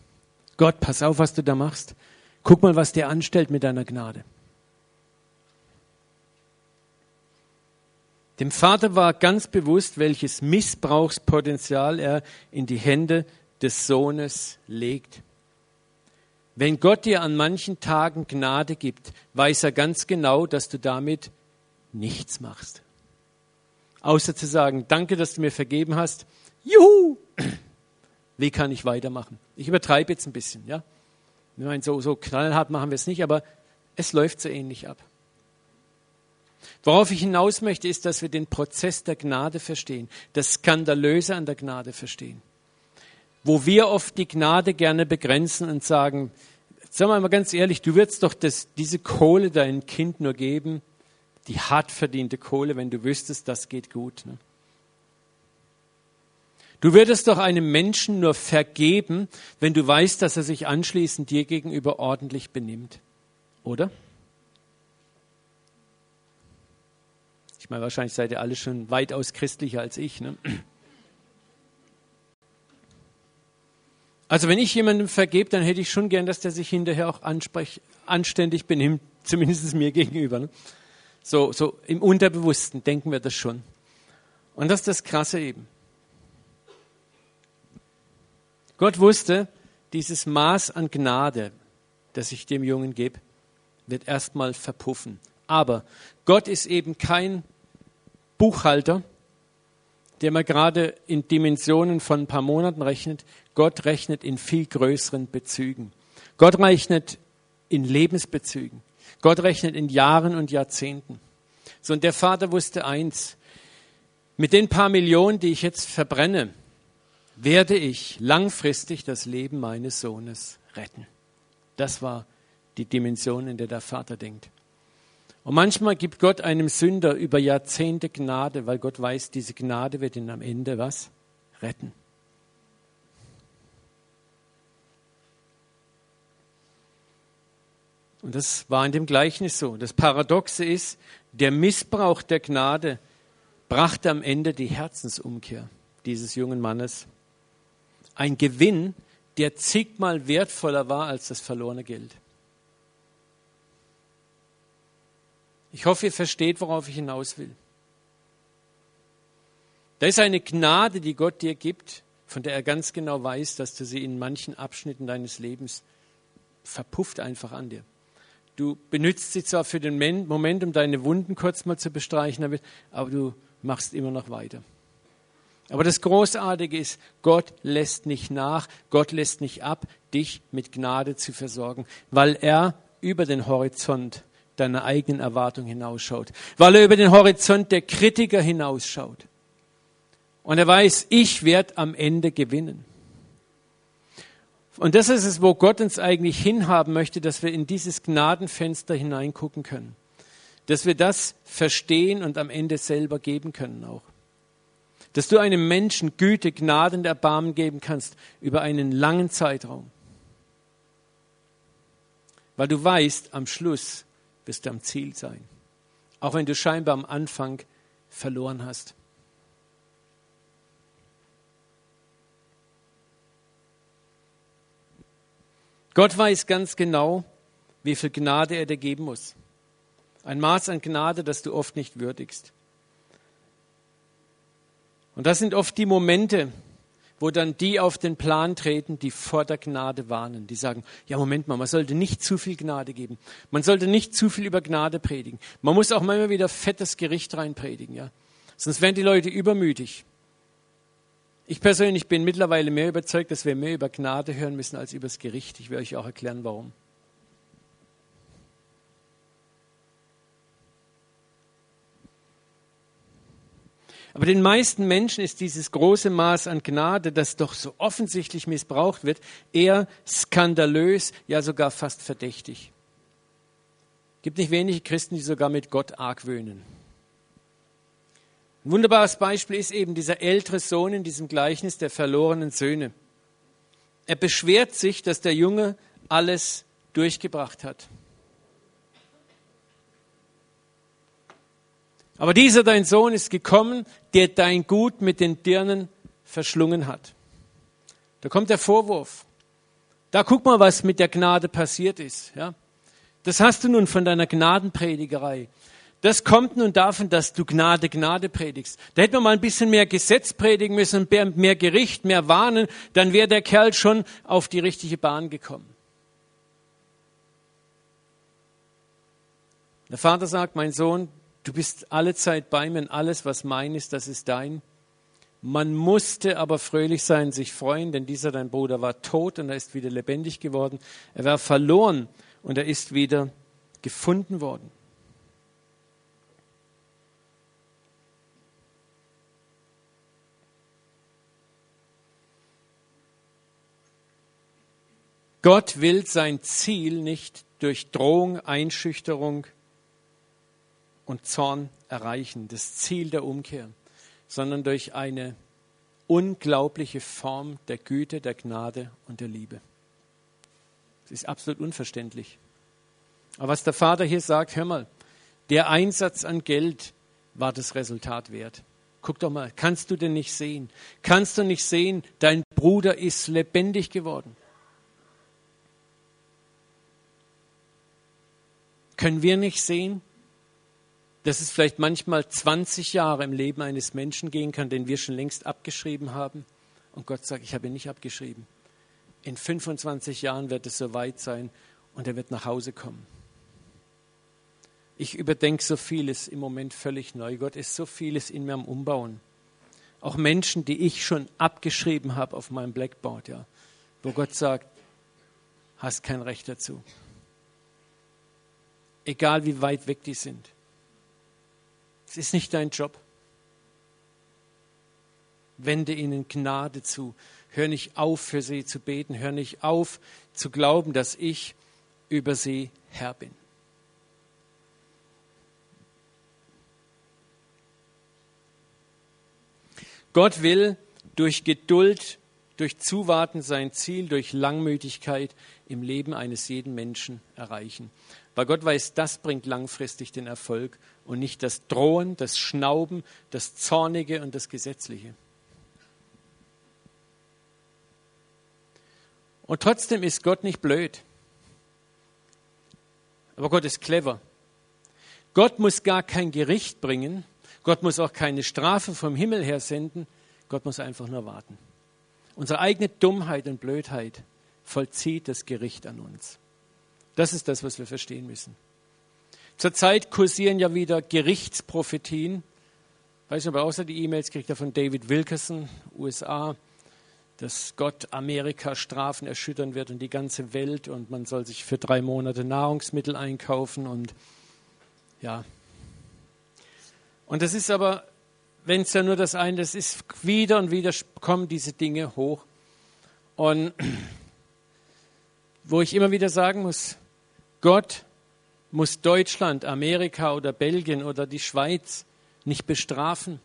Gott, pass auf, was du da machst. Guck mal, was der anstellt mit deiner Gnade. Dem Vater war ganz bewusst, welches Missbrauchspotenzial er in die Hände des Sohnes legt. Wenn Gott dir an manchen Tagen Gnade gibt, weiß er ganz genau, dass du damit nichts machst. Außer zu sagen, danke, dass du mir vergeben hast. Juhu! Wie kann ich weitermachen? Ich übertreibe jetzt ein bisschen, ja. Ich meine, so, so knallhart machen wir es nicht, aber es läuft so ähnlich ab. Worauf ich hinaus möchte, ist, dass wir den Prozess der Gnade verstehen, das Skandalöse an der Gnade verstehen. Wo wir oft die Gnade gerne begrenzen und sagen, sagen wir mal ganz ehrlich, du würdest doch das, diese Kohle deinem Kind nur geben, die hart verdiente Kohle, wenn du wüsstest, das geht gut. Ne? Du würdest doch einem Menschen nur vergeben, wenn du weißt, dass er sich anschließend dir gegenüber ordentlich benimmt. Oder? Ich meine, wahrscheinlich seid ihr alle schon weitaus christlicher als ich. Ne? Also wenn ich jemandem vergebe, dann hätte ich schon gern, dass der sich hinterher auch anständig benimmt, zumindest mir gegenüber. Ne? So, so im Unterbewussten denken wir das schon. Und das ist das Krasse eben. Gott wusste, dieses Maß an Gnade, das ich dem Jungen gebe, wird erstmal verpuffen. Aber Gott ist eben kein Buchhalter, der mal gerade in Dimensionen von ein paar Monaten rechnet. Gott rechnet in viel größeren Bezügen. Gott rechnet in Lebensbezügen. Gott rechnet in Jahren und Jahrzehnten. So, und der Vater wusste eins. Mit den paar Millionen, die ich jetzt verbrenne, werde ich langfristig das Leben meines Sohnes retten. Das war die Dimension, in der der Vater denkt. Und manchmal gibt Gott einem Sünder über Jahrzehnte Gnade, weil Gott weiß, diese Gnade wird ihn am Ende was? Retten. Und das war in dem Gleichnis so. Das Paradoxe ist, der Missbrauch der Gnade brachte am Ende die Herzensumkehr dieses jungen Mannes ein Gewinn, der zigmal wertvoller war als das verlorene Geld. Ich hoffe, ihr versteht, worauf ich hinaus will. Da ist eine Gnade, die Gott dir gibt, von der er ganz genau weiß, dass du sie in manchen Abschnitten deines Lebens verpufft einfach an dir. Du benutzt sie zwar für den Moment, um deine Wunden kurz mal zu bestreichen, aber du machst immer noch weiter. Aber das Großartige ist, Gott lässt nicht nach, Gott lässt nicht ab, dich mit Gnade zu versorgen, weil er über den Horizont deiner eigenen Erwartung hinausschaut, weil er über den Horizont der Kritiker hinausschaut. Und er weiß, ich werde am Ende gewinnen. Und das ist es, wo Gott uns eigentlich hinhaben möchte, dass wir in dieses Gnadenfenster hineingucken können. Dass wir das verstehen und am Ende selber geben können auch dass du einem Menschen Güte, Gnade und Erbarmen geben kannst über einen langen Zeitraum. Weil du weißt, am Schluss wirst du am Ziel sein. Auch wenn du scheinbar am Anfang verloren hast. Gott weiß ganz genau, wie viel Gnade er dir geben muss. Ein Maß an Gnade, das du oft nicht würdigst. Und das sind oft die Momente, wo dann die auf den Plan treten, die vor der Gnade warnen. Die sagen, ja, Moment mal, man sollte nicht zu viel Gnade geben. Man sollte nicht zu viel über Gnade predigen. Man muss auch manchmal wieder fettes Gericht reinpredigen, ja. Sonst werden die Leute übermütig. Ich persönlich bin mittlerweile mehr überzeugt, dass wir mehr über Gnade hören müssen als über das Gericht. Ich werde euch auch erklären, warum. Aber den meisten Menschen ist dieses große Maß an Gnade, das doch so offensichtlich missbraucht wird, eher skandalös, ja sogar fast verdächtig. Es gibt nicht wenige Christen, die sogar mit Gott argwöhnen. Ein wunderbares Beispiel ist eben dieser ältere Sohn in diesem Gleichnis der verlorenen Söhne. Er beschwert sich, dass der Junge alles durchgebracht hat. Aber dieser dein Sohn ist gekommen, der dein Gut mit den Dirnen verschlungen hat. Da kommt der Vorwurf. Da guck mal, was mit der Gnade passiert ist. Ja? Das hast du nun von deiner Gnadenpredigerei. Das kommt nun davon, dass du Gnade, Gnade predigst. Da hätten wir mal ein bisschen mehr Gesetz predigen müssen, mehr Gericht, mehr Warnen, dann wäre der Kerl schon auf die richtige Bahn gekommen. Der Vater sagt, mein Sohn, Du bist alle Zeit bei mir und alles, was mein ist, das ist dein. Man musste aber fröhlich sein, sich freuen, denn dieser dein Bruder war tot und er ist wieder lebendig geworden. Er war verloren und er ist wieder gefunden worden. Gott will sein Ziel nicht durch Drohung, Einschüchterung, und Zorn erreichen, das Ziel der Umkehr, sondern durch eine unglaubliche Form der Güte, der Gnade und der Liebe. Es ist absolut unverständlich. Aber was der Vater hier sagt, hör mal, der Einsatz an Geld war das Resultat wert. Guck doch mal, kannst du denn nicht sehen? Kannst du nicht sehen, dein Bruder ist lebendig geworden? Können wir nicht sehen, dass es vielleicht manchmal 20 Jahre im Leben eines Menschen gehen kann, den wir schon längst abgeschrieben haben? Und Gott sagt, ich habe ihn nicht abgeschrieben. In 25 Jahren wird es soweit sein und er wird nach Hause kommen. Ich überdenke so vieles im Moment völlig neu. Gott ist so vieles in mir am Umbauen. Auch Menschen, die ich schon abgeschrieben habe auf meinem Blackboard, ja, wo Gott sagt, hast kein Recht dazu. Egal wie weit weg die sind. Ist nicht dein Job. Wende ihnen Gnade zu. Hör nicht auf, für sie zu beten. Hör nicht auf, zu glauben, dass ich über sie Herr bin. Gott will durch Geduld, durch Zuwarten sein Ziel, durch Langmütigkeit im Leben eines jeden Menschen erreichen. Weil Gott weiß, das bringt langfristig den Erfolg und nicht das Drohen, das Schnauben, das Zornige und das Gesetzliche. Und trotzdem ist Gott nicht blöd. Aber Gott ist clever. Gott muss gar kein Gericht bringen, Gott muss auch keine Strafe vom Himmel her senden. Gott muss einfach nur warten. Unsere eigene Dummheit und Blödheit vollzieht das Gericht an uns. Das ist das, was wir verstehen müssen. Zurzeit kursieren ja wieder Gerichtsprophetien. Weiß nicht, ob er außer die E-Mails kriegt von David Wilkerson, USA, dass Gott Amerika Strafen erschüttern wird und die ganze Welt und man soll sich für drei Monate Nahrungsmittel einkaufen und ja, und das ist aber, wenn es ja nur das eine, das ist wieder und wieder kommen diese Dinge hoch. Und wo ich immer wieder sagen muss, Gott muss Deutschland, Amerika oder Belgien oder die Schweiz nicht bestrafen.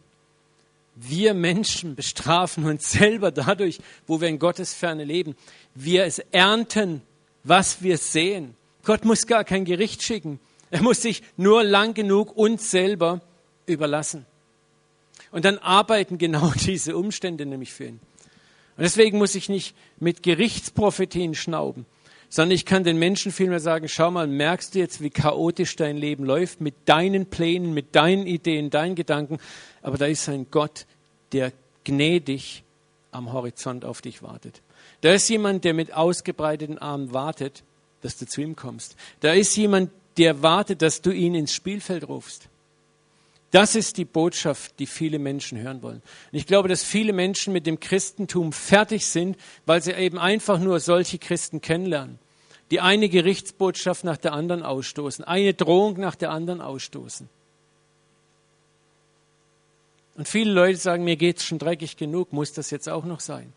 Wir Menschen bestrafen uns selber dadurch, wo wir in Gottes Ferne leben. Wir es ernten, was wir sehen. Gott muss gar kein Gericht schicken. Er muss sich nur lang genug uns selber überlassen. Und dann arbeiten genau diese Umstände nämlich für ihn. Und deswegen muss ich nicht mit Gerichtsprophetien schnauben, sondern ich kann den Menschen vielmehr sagen, schau mal, merkst du jetzt, wie chaotisch dein Leben läuft mit deinen Plänen, mit deinen Ideen, deinen Gedanken, aber da ist ein Gott, der gnädig am Horizont auf dich wartet. Da ist jemand, der mit ausgebreiteten Armen wartet, dass du zu ihm kommst. Da ist jemand, der wartet, dass du ihn ins Spielfeld rufst. Das ist die Botschaft, die viele Menschen hören wollen. Und ich glaube, dass viele Menschen mit dem Christentum fertig sind, weil sie eben einfach nur solche Christen kennenlernen, die eine Gerichtsbotschaft nach der anderen ausstoßen, eine Drohung nach der anderen ausstoßen. Und viele Leute sagen, mir geht's schon dreckig genug, muss das jetzt auch noch sein?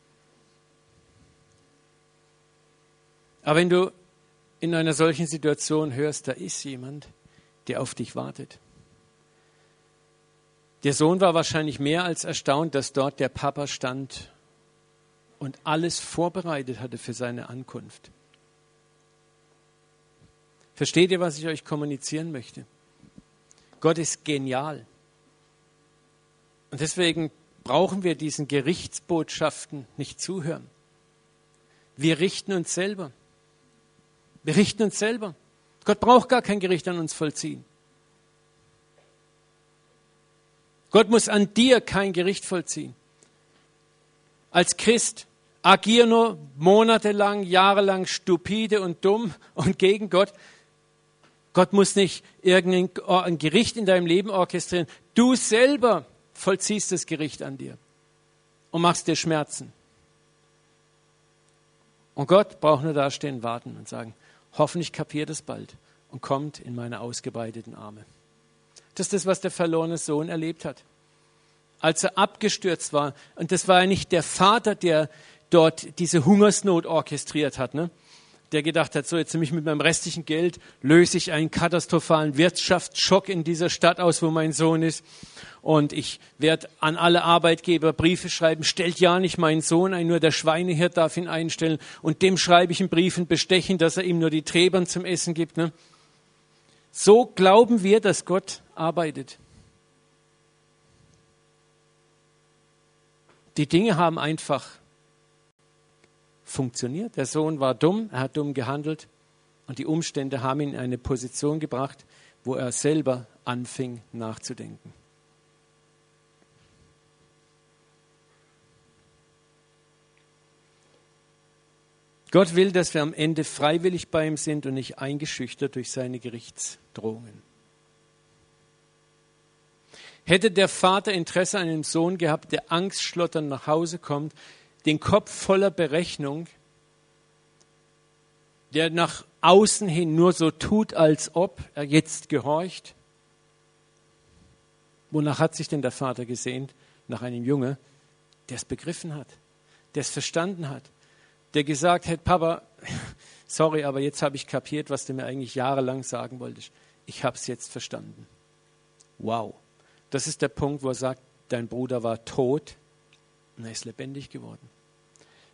Aber wenn du in einer solchen Situation hörst, da ist jemand, der auf dich wartet. Der Sohn war wahrscheinlich mehr als erstaunt, dass dort der Papa stand und alles vorbereitet hatte für seine Ankunft. Versteht ihr, was ich euch kommunizieren möchte? Gott ist genial. Und deswegen brauchen wir diesen Gerichtsbotschaften nicht zuhören. Wir richten uns selber. Wir richten uns selber. Gott braucht gar kein Gericht an uns vollziehen. Gott muss an dir kein Gericht vollziehen. Als Christ agier nur monatelang, jahrelang stupide und dumm und gegen Gott. Gott muss nicht irgendein Gericht in deinem Leben orchestrieren. Du selber vollziehst das Gericht an dir und machst dir Schmerzen. Und Gott braucht nur dastehen, warten und sagen, hoffentlich kapiert es bald und kommt in meine ausgebreiteten Arme. Das ist das, was der verlorene Sohn erlebt hat. Als er abgestürzt war, und das war ja nicht der Vater, der dort diese Hungersnot orchestriert hat, ne? der gedacht hat, so jetzt nämlich mit meinem restlichen Geld löse ich einen katastrophalen Wirtschaftsschock in dieser Stadt aus, wo mein Sohn ist. Und ich werde an alle Arbeitgeber Briefe schreiben, stellt ja nicht meinen Sohn ein, nur der Schweinehirt darf ihn einstellen. Und dem schreibe ich einen Brief und bestechen, dass er ihm nur die Träbern zum Essen gibt. Ne? So glauben wir, dass Gott arbeitet. Die Dinge haben einfach funktioniert. Der Sohn war dumm, er hat dumm gehandelt und die Umstände haben ihn in eine Position gebracht, wo er selber anfing nachzudenken. Gott will, dass wir am Ende freiwillig bei ihm sind und nicht eingeschüchtert durch seine Gerichtsdrohungen. Hätte der Vater Interesse an einem Sohn gehabt, der angstschlotternd nach Hause kommt, den Kopf voller Berechnung, der nach außen hin nur so tut, als ob er jetzt gehorcht. Wonach hat sich denn der Vater gesehnt? Nach einem Junge, der es begriffen hat, der es verstanden hat, der gesagt hat, Papa, sorry, aber jetzt habe ich kapiert, was du mir eigentlich jahrelang sagen wolltest. Ich habe es jetzt verstanden. Wow. Das ist der Punkt, wo er sagt, dein Bruder war tot und er ist lebendig geworden.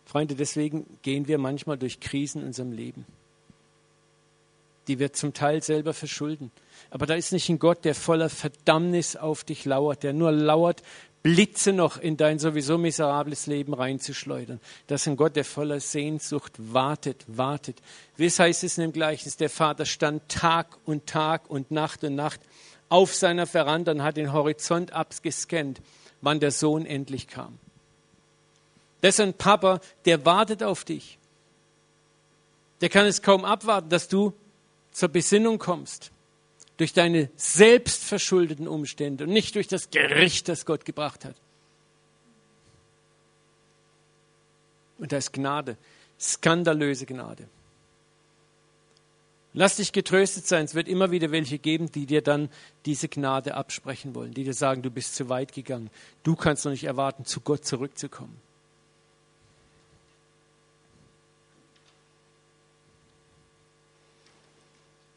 Freunde, deswegen gehen wir manchmal durch Krisen in unserem Leben, die wir zum Teil selber verschulden. Aber da ist nicht ein Gott, der voller Verdammnis auf dich lauert, der nur lauert, Blitze noch in dein sowieso miserables Leben reinzuschleudern. Das ist ein Gott, der voller Sehnsucht wartet, wartet. Wie es heißt es in dem Gleichnis, der Vater stand Tag und Tag und Nacht und Nacht auf seiner Veranda und hat den Horizont abgescannt, wann der Sohn endlich kam. Das ist ein Papa, der wartet auf dich. Der kann es kaum abwarten, dass du zur Besinnung kommst. Durch deine selbstverschuldeten Umstände und nicht durch das Gericht, das Gott gebracht hat. Und da ist Gnade, skandalöse Gnade. Lass dich getröstet sein. Es wird immer wieder welche geben, die dir dann diese Gnade absprechen wollen, die dir sagen, du bist zu weit gegangen. Du kannst noch nicht erwarten, zu Gott zurückzukommen.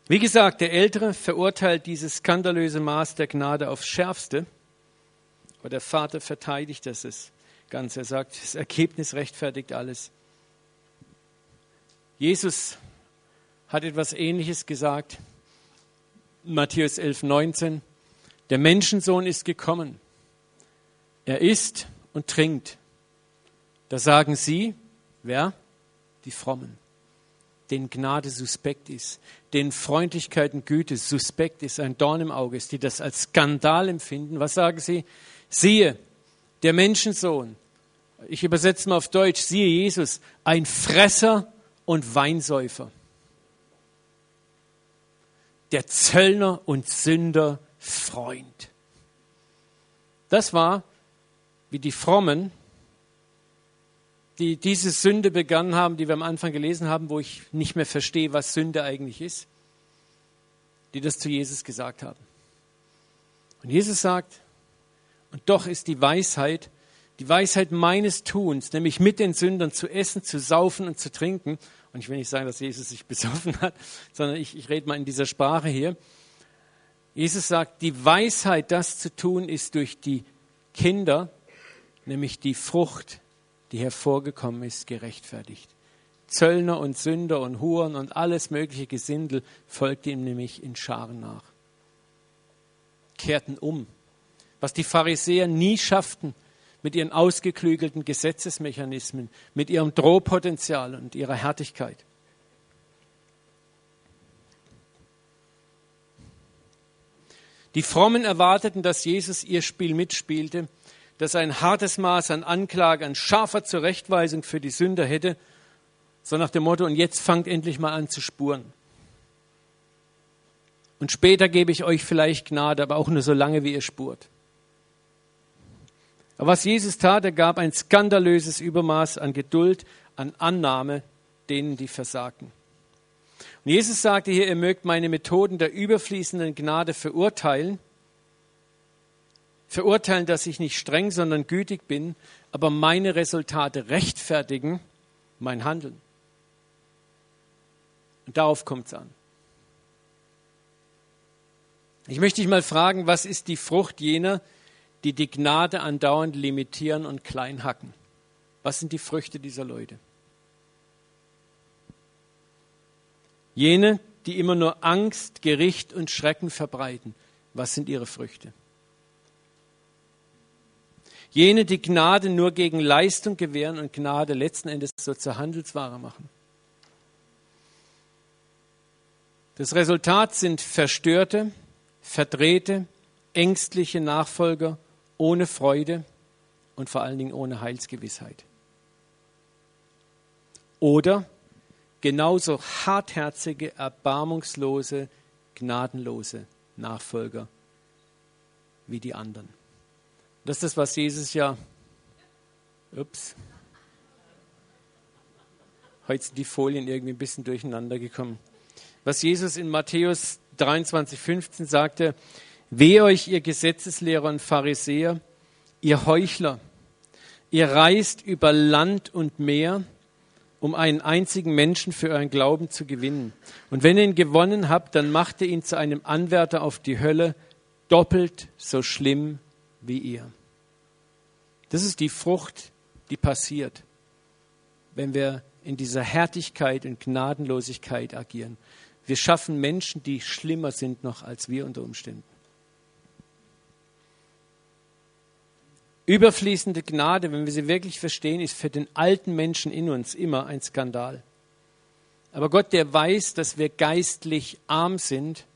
Wie gesagt, der Ältere verurteilt dieses skandalöse Maß der Gnade aufs Schärfste, aber der Vater verteidigt das Ganze. Er sagt, das Ergebnis rechtfertigt alles. Jesus hat etwas Ähnliches gesagt. Matthäus 11, 19. Der Menschensohn ist gekommen. Er isst und trinkt. Da sagen sie, wer? Die Frommen denen Gnade suspekt ist, denen Freundlichkeit und Güte suspekt ist, ein Dorn im Auge ist, die das als Skandal empfinden. Was sagen sie? Siehe, der Menschensohn, ich übersetze mal auf Deutsch, siehe Jesus, ein Fresser und Weinsäufer, der Zöllner und Sünder Freund. Das war, wie die Frommen die diese Sünde begangen haben, die wir am Anfang gelesen haben, wo ich nicht mehr verstehe, was Sünde eigentlich ist, die das zu Jesus gesagt haben. Und Jesus sagt, und doch ist die Weisheit, die Weisheit meines Tuns, nämlich mit den Sündern zu essen, zu saufen und zu trinken. Und ich will nicht sagen, dass Jesus sich besoffen hat, sondern ich, ich rede mal in dieser Sprache hier. Jesus sagt, die Weisheit, das zu tun, ist durch die Kinder, nämlich die Frucht die hervorgekommen ist, gerechtfertigt. Zöllner und Sünder und Huren und alles mögliche Gesindel folgte ihm nämlich in Scharen nach. Kehrten um. Was die Pharisäer nie schafften mit ihren ausgeklügelten Gesetzesmechanismen, mit ihrem Drohpotenzial und ihrer Härtigkeit. Die Frommen erwarteten, dass Jesus ihr Spiel mitspielte dass er ein hartes Maß an Anklage, an scharfer Zurechtweisung für die Sünder hätte, so nach dem Motto, und jetzt fangt endlich mal an zu spuren. Und später gebe ich euch vielleicht Gnade, aber auch nur so lange, wie ihr spurt. Aber was Jesus tat, er gab ein skandalöses Übermaß an Geduld, an Annahme denen, die versagten. Und Jesus sagte hier, ihr mögt meine Methoden der überfließenden Gnade verurteilen, verurteilen, dass ich nicht streng, sondern gütig bin, aber meine Resultate rechtfertigen mein Handeln. Und darauf kommt es an. Ich möchte dich mal fragen, was ist die Frucht jener, die die Gnade andauernd limitieren und klein hacken? Was sind die Früchte dieser Leute? Jene, die immer nur Angst, Gericht und Schrecken verbreiten. Was sind ihre Früchte? Jene, die Gnade nur gegen Leistung gewähren und Gnade letzten Endes so zur Handelsware machen. Das Resultat sind verstörte, verdrehte, ängstliche Nachfolger ohne Freude und vor allen Dingen ohne Heilsgewissheit. Oder genauso hartherzige, erbarmungslose, gnadenlose Nachfolger wie die anderen. Das ist das, was Jesus ja. Ups. Heute sind die Folien irgendwie ein bisschen durcheinander gekommen. Was Jesus in Matthäus 23, 15 sagte: Weh euch, ihr Gesetzeslehrer und Pharisäer, ihr Heuchler! Ihr reist über Land und Meer um einen einzigen Menschen für euren Glauben zu gewinnen. Und wenn ihr ihn gewonnen habt, dann macht ihr ihn zu einem Anwärter auf die Hölle, doppelt so schlimm wie ihr. Das ist die Frucht, die passiert, wenn wir in dieser Härtigkeit und Gnadenlosigkeit agieren. Wir schaffen Menschen, die schlimmer sind noch als wir unter Umständen. Überfließende Gnade, wenn wir sie wirklich verstehen, ist für den alten Menschen in uns immer ein Skandal. Aber Gott, der weiß, dass wir geistlich arm sind,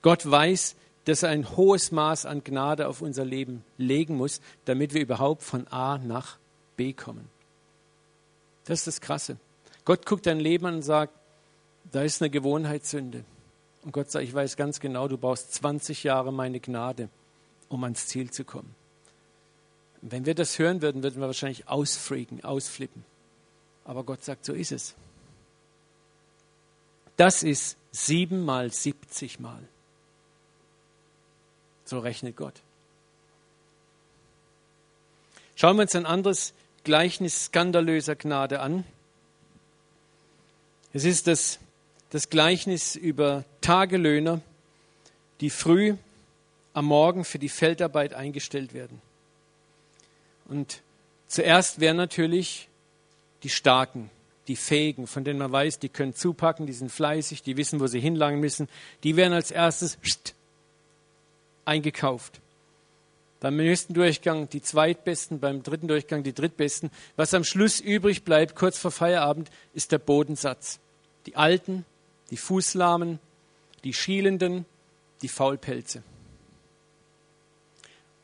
Gott weiß, dass er ein hohes Maß an Gnade auf unser Leben legen muss, damit wir überhaupt von A nach B kommen. Das ist das Krasse. Gott guckt dein Leben an und sagt, da ist eine Gewohnheitssünde. Und Gott sagt, ich weiß ganz genau, du brauchst 20 Jahre meine Gnade, um ans Ziel zu kommen. Wenn wir das hören würden, würden wir wahrscheinlich ausfreaken, ausflippen. Aber Gott sagt, so ist es. Das ist siebenmal, siebzigmal. So rechnet Gott. Schauen wir uns ein anderes Gleichnis skandalöser Gnade an. Es ist das, das Gleichnis über Tagelöhner, die früh am Morgen für die Feldarbeit eingestellt werden. Und zuerst wären natürlich die Starken, die Fähigen, von denen man weiß, die können zupacken, die sind fleißig, die wissen, wo sie hinlangen müssen. Die werden als erstes eingekauft. Beim nächsten Durchgang die Zweitbesten, beim dritten Durchgang die Drittbesten. Was am Schluss übrig bleibt, kurz vor Feierabend, ist der Bodensatz. Die Alten, die Fußlahmen, die Schielenden, die Faulpelze.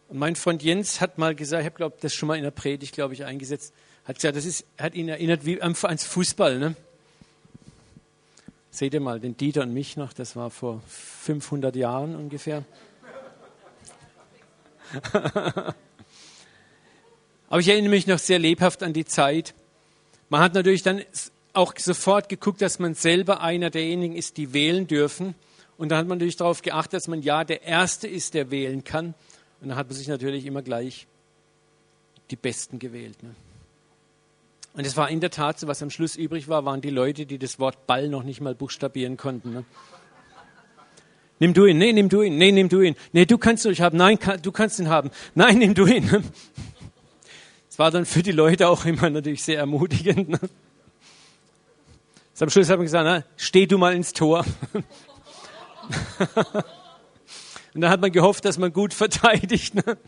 Und mein Freund Jens hat mal gesagt, ich habe glaube das schon mal in der Predigt, glaube ich, eingesetzt, hat gesagt, das ist, hat ihn erinnert wie ans Fußball. Ne? Seht ihr mal, den Dieter und mich noch, das war vor 500 Jahren ungefähr. Aber ich erinnere mich noch sehr lebhaft an die Zeit. Man hat natürlich dann auch sofort geguckt, dass man selber einer derjenigen ist, die wählen dürfen. Und da hat man natürlich darauf geachtet, dass man ja der Erste ist, der wählen kann. Und dann hat man sich natürlich immer gleich die Besten gewählt. Ne? Und es war in der Tat so, was am Schluss übrig war, waren die Leute, die das Wort Ball noch nicht mal buchstabieren konnten. Ne? Nimm du ihn, nee, nimm du ihn, nee, nimm du ihn, nee, du kannst ihn haben, nein, du kannst ihn haben, nein, nimm du ihn. Es war dann für die Leute auch immer natürlich sehr ermutigend. Ne? Am Schluss hat man gesagt, na, steh du mal ins Tor. Und dann hat man gehofft, dass man gut verteidigt. Ne?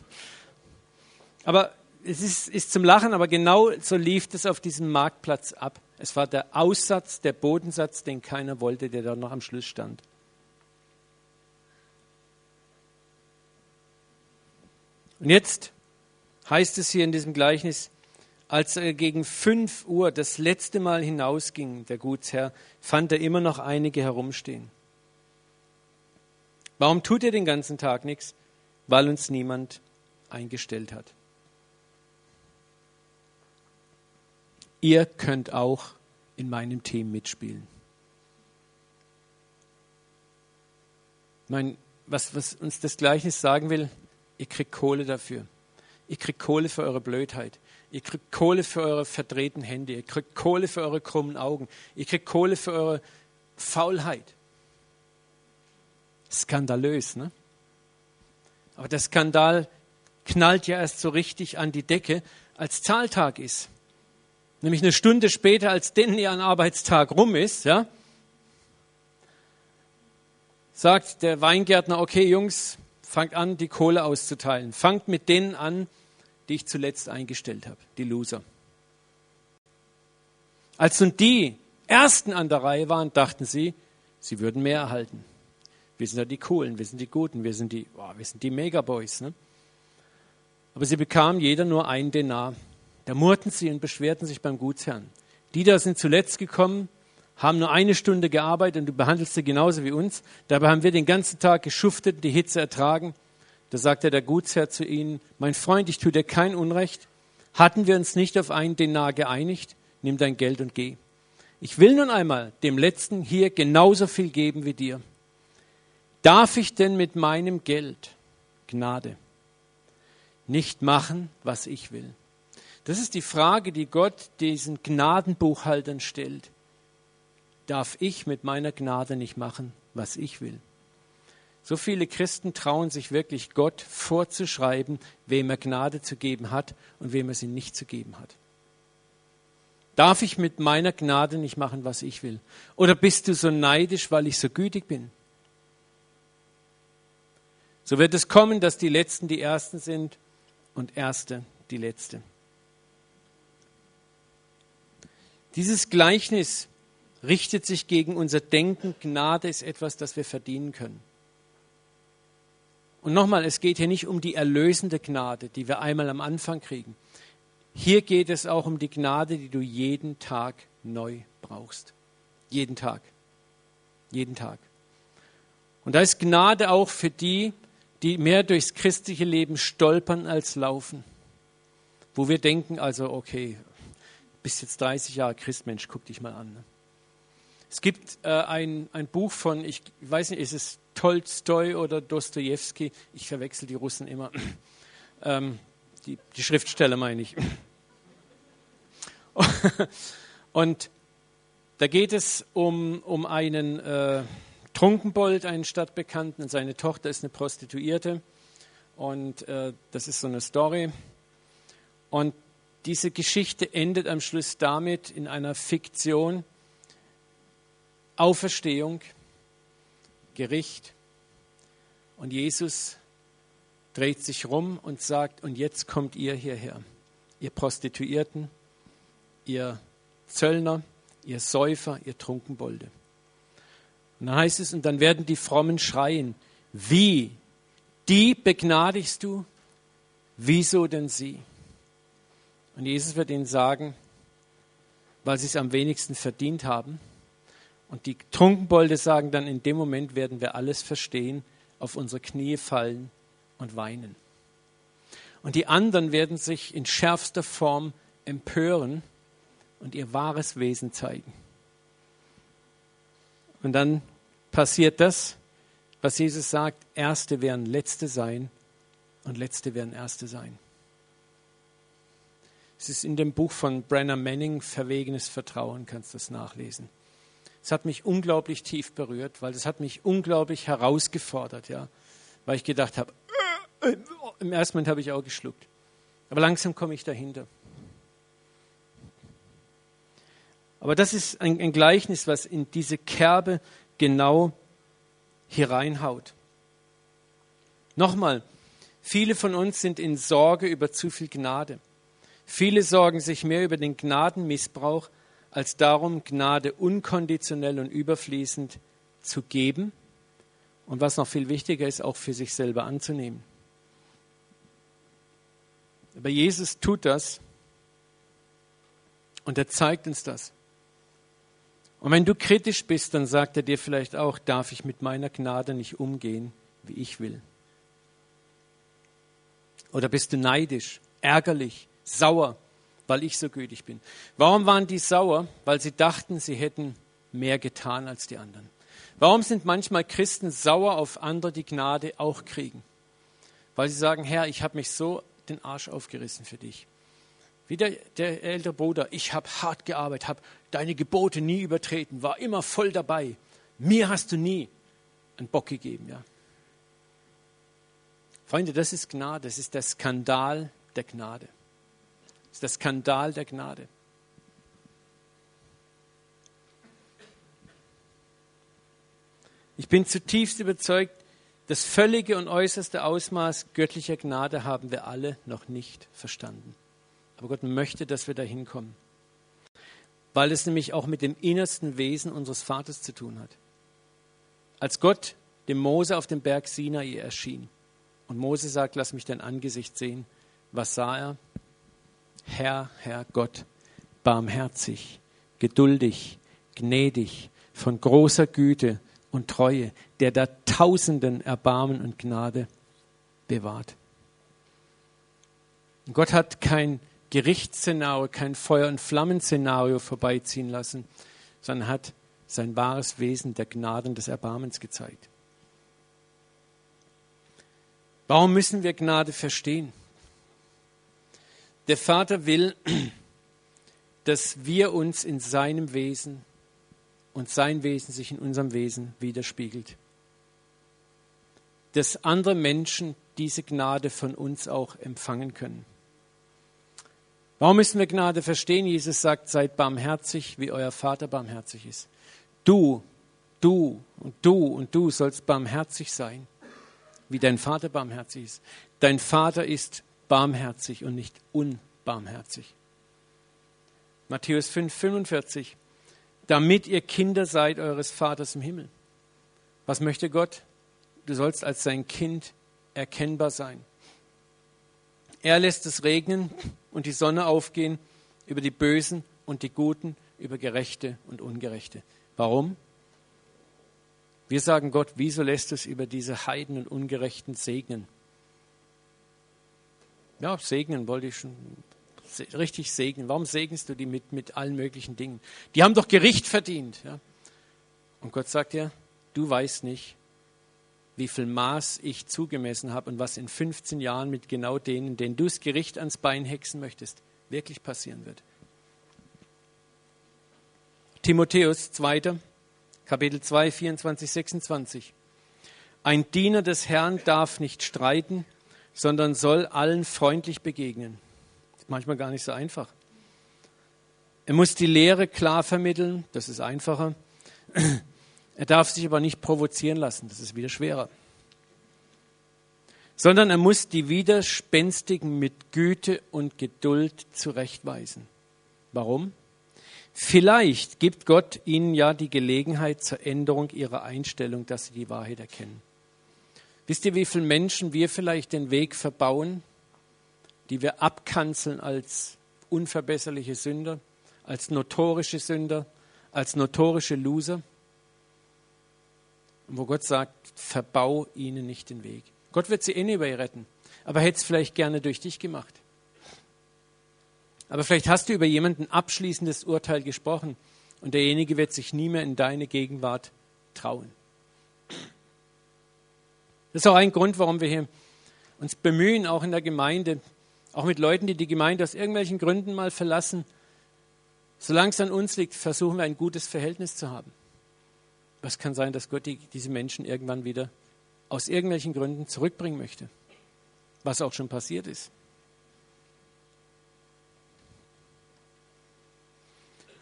Aber es ist, ist zum Lachen, aber genau so lief es auf diesem Marktplatz ab. Es war der Aussatz, der Bodensatz, den keiner wollte, der da noch am Schluss stand. Und jetzt heißt es hier in diesem Gleichnis, als er gegen fünf Uhr das letzte Mal hinausging, der Gutsherr, fand er immer noch einige herumstehen. Warum tut er den ganzen Tag nichts? Weil uns niemand eingestellt hat. Ihr könnt auch in meinem Team mitspielen. Mein, was, was uns das Gleichnis sagen will, ihr kriegt Kohle dafür. Ihr kriegt Kohle für eure Blödheit. Ihr kriegt Kohle für eure verdrehten Hände. Ihr kriegt Kohle für eure krummen Augen. Ihr kriegt Kohle für eure Faulheit. Skandalös, ne? Aber der Skandal knallt ja erst so richtig an die Decke, als Zahltag ist. Nämlich eine Stunde später, als denn ihr Arbeitstag rum ist, ja, sagt der Weingärtner, okay Jungs, fangt an, die Kohle auszuteilen. Fangt mit denen an, die ich zuletzt eingestellt habe, die Loser. Als nun die Ersten an der Reihe waren, dachten sie, sie würden mehr erhalten. Wir sind ja die Coolen, wir sind die Guten, wir sind die, oh, wir sind die Megaboys. Ne? Aber sie bekamen jeder nur einen Denar. Da murrten sie und beschwerten sich beim Gutsherrn. Die da sind zuletzt gekommen, haben nur eine Stunde gearbeitet und du behandelst sie genauso wie uns. Dabei haben wir den ganzen Tag geschuftet, die Hitze ertragen. Da sagte der Gutsherr zu ihnen, mein Freund, ich tue dir kein Unrecht. Hatten wir uns nicht auf einen Denar geeinigt? Nimm dein Geld und geh. Ich will nun einmal dem Letzten hier genauso viel geben wie dir. Darf ich denn mit meinem Geld, Gnade, nicht machen, was ich will? Das ist die Frage, die Gott diesen Gnadenbuchhaltern stellt darf ich mit meiner Gnade nicht machen, was ich will. So viele Christen trauen sich wirklich Gott vorzuschreiben, wem er Gnade zu geben hat und wem er sie nicht zu geben hat. Darf ich mit meiner Gnade nicht machen, was ich will? Oder bist du so neidisch, weil ich so gütig bin? So wird es kommen, dass die Letzten die Ersten sind und Erste die Letzte. Dieses Gleichnis richtet sich gegen unser Denken. Gnade ist etwas, das wir verdienen können. Und nochmal, es geht hier nicht um die erlösende Gnade, die wir einmal am Anfang kriegen. Hier geht es auch um die Gnade, die du jeden Tag neu brauchst. Jeden Tag. Jeden Tag. Und da ist Gnade auch für die, die mehr durchs christliche Leben stolpern als laufen. Wo wir denken, also, okay, bist jetzt 30 Jahre Christmensch, guck dich mal an. Ne? Es gibt äh, ein, ein Buch von, ich weiß nicht, ist es Tolstoi oder Dostoevsky? Ich verwechsel die Russen immer. ähm, die, die Schriftsteller meine ich. Und da geht es um, um einen äh, Trunkenbold, einen Stadtbekannten, und seine Tochter ist eine Prostituierte. Und äh, das ist so eine Story. Und diese Geschichte endet am Schluss damit in einer Fiktion, Auferstehung, Gericht. Und Jesus dreht sich rum und sagt, und jetzt kommt ihr hierher, ihr Prostituierten, ihr Zöllner, ihr Säufer, ihr Trunkenbolde. Und dann heißt es, und dann werden die Frommen schreien, wie? Die begnadigst du? Wieso denn sie? Und Jesus wird ihnen sagen, weil sie es am wenigsten verdient haben, und die Trunkenbolde sagen dann, in dem Moment werden wir alles verstehen, auf unsere Knie fallen und weinen. Und die anderen werden sich in schärfster Form empören und ihr wahres Wesen zeigen. Und dann passiert das, was Jesus sagt, Erste werden Letzte sein und Letzte werden Erste sein. Es ist in dem Buch von Brenner Manning, Verwegenes Vertrauen, kannst du das nachlesen. Es hat mich unglaublich tief berührt, weil es hat mich unglaublich herausgefordert, ja, weil ich gedacht habe, äh, im ersten Moment habe ich auch geschluckt, aber langsam komme ich dahinter. Aber das ist ein, ein Gleichnis, was in diese Kerbe genau hier. Nochmal, viele von uns sind in Sorge über zu viel Gnade. Viele sorgen sich mehr über den Gnadenmissbrauch als darum, Gnade unkonditionell und überfließend zu geben und was noch viel wichtiger ist, auch für sich selber anzunehmen. Aber Jesus tut das und er zeigt uns das. Und wenn du kritisch bist, dann sagt er dir vielleicht auch, darf ich mit meiner Gnade nicht umgehen, wie ich will. Oder bist du neidisch, ärgerlich, sauer, weil ich so gütig bin. Warum waren die sauer? Weil sie dachten, sie hätten mehr getan als die anderen. Warum sind manchmal Christen sauer auf andere, die Gnade auch kriegen? Weil sie sagen, Herr, ich habe mich so den Arsch aufgerissen für dich. Wie der, der ältere Bruder, ich habe hart gearbeitet, habe deine Gebote nie übertreten, war immer voll dabei. Mir hast du nie einen Bock gegeben. Ja. Freunde, das ist Gnade, das ist der Skandal der Gnade. Das ist der Skandal der Gnade. Ich bin zutiefst überzeugt, das völlige und äußerste Ausmaß göttlicher Gnade haben wir alle noch nicht verstanden. Aber Gott möchte, dass wir dahin kommen, weil es nämlich auch mit dem innersten Wesen unseres Vaters zu tun hat. Als Gott dem Mose auf dem Berg Sinai erschien und Mose sagt, lass mich dein Angesicht sehen, was sah er? Herr, Herr Gott, barmherzig, geduldig, gnädig, von großer Güte und Treue, der da Tausenden Erbarmen und Gnade bewahrt. Gott hat kein Gerichtsszenario, kein Feuer- und Flammenszenario vorbeiziehen lassen, sondern hat sein wahres Wesen der Gnade und des Erbarmens gezeigt. Warum müssen wir Gnade verstehen? Der Vater will, dass wir uns in seinem Wesen und sein Wesen sich in unserem Wesen widerspiegelt. Dass andere Menschen diese Gnade von uns auch empfangen können. Warum müssen wir Gnade verstehen? Jesus sagt, seid barmherzig, wie euer Vater barmherzig ist. Du, du und du und du sollst barmherzig sein, wie dein Vater barmherzig ist. Dein Vater ist barmherzig und nicht unbarmherzig. Matthäus 5, 45 damit ihr Kinder seid eures Vaters im Himmel. Was möchte Gott? Du sollst als sein Kind erkennbar sein. Er lässt es regnen und die Sonne aufgehen über die Bösen und die Guten, über Gerechte und Ungerechte. Warum? Wir sagen Gott, wieso lässt es über diese Heiden und Ungerechten segnen? Ja, segnen wollte ich schon richtig segnen. Warum segnest du die mit, mit allen möglichen Dingen? Die haben doch Gericht verdient. Ja? Und Gott sagt dir, du weißt nicht, wie viel Maß ich zugemessen habe und was in 15 Jahren mit genau denen, denen du das Gericht ans Bein hexen möchtest, wirklich passieren wird. Timotheus 2. Kapitel 2, 24, 26. Ein Diener des Herrn darf nicht streiten, sondern soll allen freundlich begegnen manchmal gar nicht so einfach. Er muss die Lehre klar vermitteln, das ist einfacher. Er darf sich aber nicht provozieren lassen, das ist wieder schwerer. Sondern er muss die Widerspenstigen mit Güte und Geduld zurechtweisen. Warum? Vielleicht gibt Gott ihnen ja die Gelegenheit zur Änderung ihrer Einstellung, dass sie die Wahrheit erkennen. Wisst ihr, wie viele Menschen wir vielleicht den Weg verbauen, die wir abkanzeln als unverbesserliche Sünder, als notorische Sünder, als notorische Loser. Und wo Gott sagt, verbau ihnen nicht den Weg. Gott wird sie anyway retten, aber hätte es vielleicht gerne durch dich gemacht. Aber vielleicht hast du über jemanden abschließendes Urteil gesprochen und derjenige wird sich nie mehr in deine Gegenwart trauen. Das ist auch ein Grund, warum wir hier uns bemühen, auch in der Gemeinde auch mit Leuten, die die Gemeinde aus irgendwelchen Gründen mal verlassen. Solange es an uns liegt, versuchen wir ein gutes Verhältnis zu haben. Was kann sein, dass Gott die, diese Menschen irgendwann wieder aus irgendwelchen Gründen zurückbringen möchte? Was auch schon passiert ist.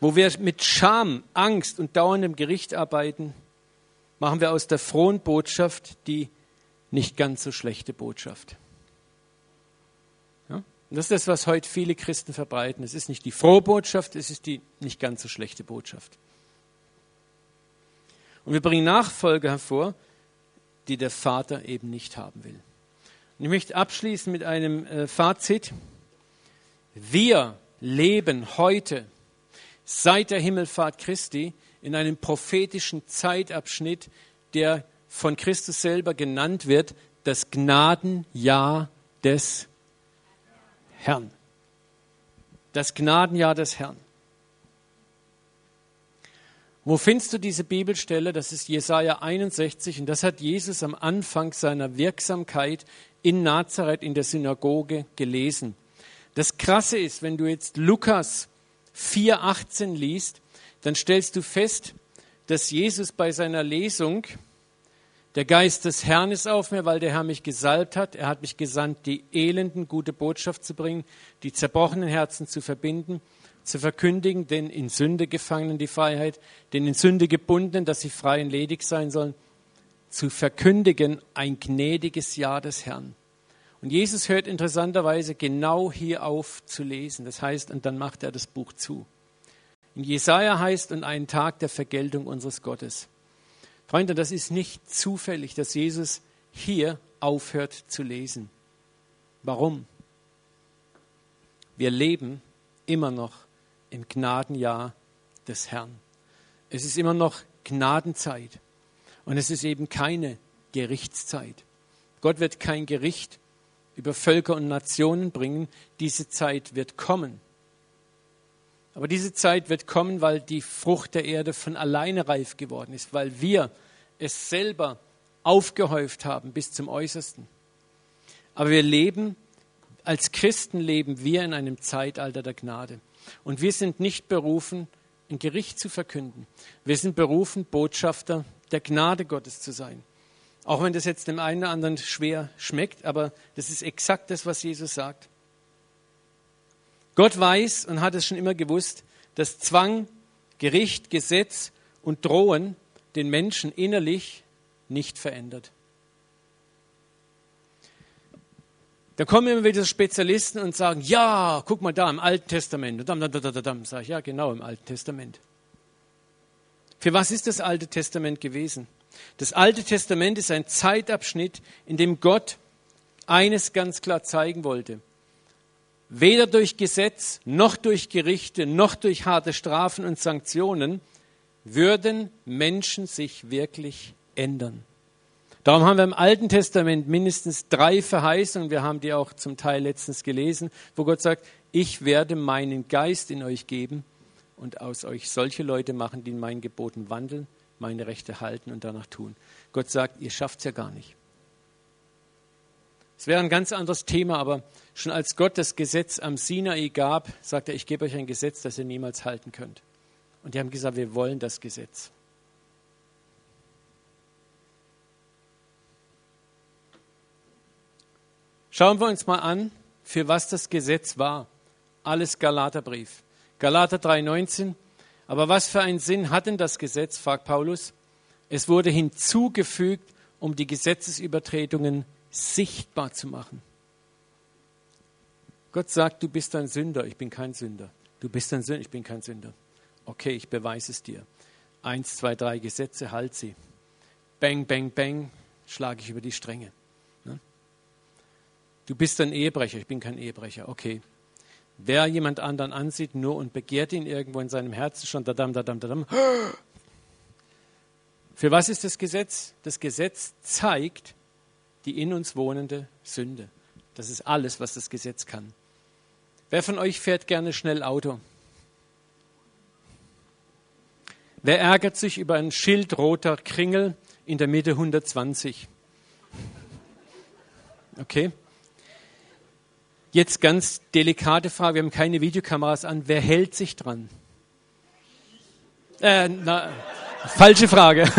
Wo wir mit Scham, Angst und dauerndem Gericht arbeiten, machen wir aus der frohen Botschaft die nicht ganz so schlechte Botschaft. Und das ist das, was heute viele Christen verbreiten. Es ist nicht die frohe Botschaft, es ist die nicht ganz so schlechte Botschaft. Und wir bringen Nachfolger hervor, die der Vater eben nicht haben will. Und ich möchte abschließen mit einem äh, Fazit. Wir leben heute seit der Himmelfahrt Christi in einem prophetischen Zeitabschnitt, der von Christus selber genannt wird, das Gnadenjahr des Herrn. Das Gnadenjahr des Herrn. Wo findest du diese Bibelstelle? Das ist Jesaja 61 und das hat Jesus am Anfang seiner Wirksamkeit in Nazareth in der Synagoge gelesen. Das Krasse ist, wenn du jetzt Lukas 4,18 liest, dann stellst du fest, dass Jesus bei seiner Lesung, der Geist des Herrn ist auf mir, weil der Herr mich gesalbt hat. Er hat mich gesandt, die Elenden gute Botschaft zu bringen, die zerbrochenen Herzen zu verbinden, zu verkündigen, den in Sünde Gefangenen die Freiheit, den in Sünde gebundenen, dass sie frei und ledig sein sollen, zu verkündigen ein gnädiges Jahr des Herrn. Und Jesus hört interessanterweise genau hier auf zu lesen. Das heißt, und dann macht er das Buch zu. In Jesaja heißt, und ein Tag der Vergeltung unseres Gottes. Freunde, das ist nicht zufällig, dass Jesus hier aufhört zu lesen. Warum? Wir leben immer noch im Gnadenjahr des Herrn. Es ist immer noch Gnadenzeit und es ist eben keine Gerichtszeit. Gott wird kein Gericht über Völker und Nationen bringen. Diese Zeit wird kommen. Aber diese Zeit wird kommen, weil die Frucht der Erde von alleine reif geworden ist, weil wir es selber aufgehäuft haben bis zum Äußersten. Aber wir leben, als Christen leben wir in einem Zeitalter der Gnade. Und wir sind nicht berufen, ein Gericht zu verkünden. Wir sind berufen, Botschafter der Gnade Gottes zu sein. Auch wenn das jetzt dem einen oder anderen schwer schmeckt, aber das ist exakt das, was Jesus sagt. Gott weiß und hat es schon immer gewusst, dass Zwang, Gericht, Gesetz und Drohen den Menschen innerlich nicht verändert. Da kommen immer wieder Spezialisten und sagen, ja, guck mal da im Alten Testament. Und dann, dann, dann, dann, sage ich, ja, genau im Alten Testament. Für was ist das Alte Testament gewesen? Das Alte Testament ist ein Zeitabschnitt, in dem Gott eines ganz klar zeigen wollte. Weder durch Gesetz, noch durch Gerichte, noch durch harte Strafen und Sanktionen würden Menschen sich wirklich ändern. Darum haben wir im Alten Testament mindestens drei Verheißungen, wir haben die auch zum Teil letztens gelesen, wo Gott sagt, ich werde meinen Geist in euch geben und aus euch solche Leute machen, die in meinen Geboten wandeln, meine Rechte halten und danach tun. Gott sagt, ihr schafft es ja gar nicht. Es wäre ein ganz anderes Thema, aber schon als Gott das Gesetz am Sinai gab, sagt er, ich gebe euch ein Gesetz, das ihr niemals halten könnt. Und die haben gesagt, wir wollen das Gesetz. Schauen wir uns mal an, für was das Gesetz war. Alles Galaterbrief. Galater 3,19. Aber was für einen Sinn hat denn das Gesetz, fragt Paulus. Es wurde hinzugefügt, um die Gesetzesübertretungen sichtbar zu machen. Gott sagt, du bist ein Sünder, ich bin kein Sünder. Du bist ein Sünder, ich bin kein Sünder. Okay, ich beweise es dir. Eins, zwei, drei Gesetze, halt sie. Bang, bang, bang, schlage ich über die Stränge. Du bist ein Ehebrecher, ich bin kein Ehebrecher. Okay. Wer jemand anderen ansieht, nur und begehrt ihn irgendwo in seinem Herzen schon, dadam, dadam, dadam. Für was ist das Gesetz? Das Gesetz zeigt die in uns wohnende Sünde. Das ist alles, was das Gesetz kann. Wer von euch fährt gerne schnell Auto? Wer ärgert sich über ein Schild roter Kringel in der Mitte 120? Okay. Jetzt ganz delikate Frage, wir haben keine Videokameras an. Wer hält sich dran? Äh, na, falsche Frage.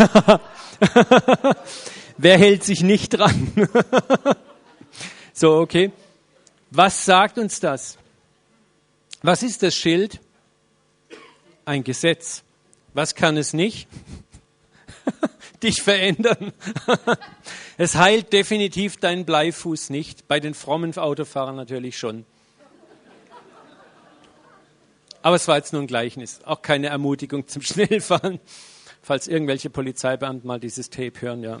Wer hält sich nicht dran? so, okay. Was sagt uns das? Was ist das Schild? Ein Gesetz. Was kann es nicht? dich verändern. es heilt definitiv deinen Bleifuß nicht, bei den frommen Autofahrern natürlich schon. Aber es war jetzt nur ein Gleichnis, auch keine Ermutigung zum Schnellfahren, falls irgendwelche Polizeibeamten mal dieses Tape hören, ja.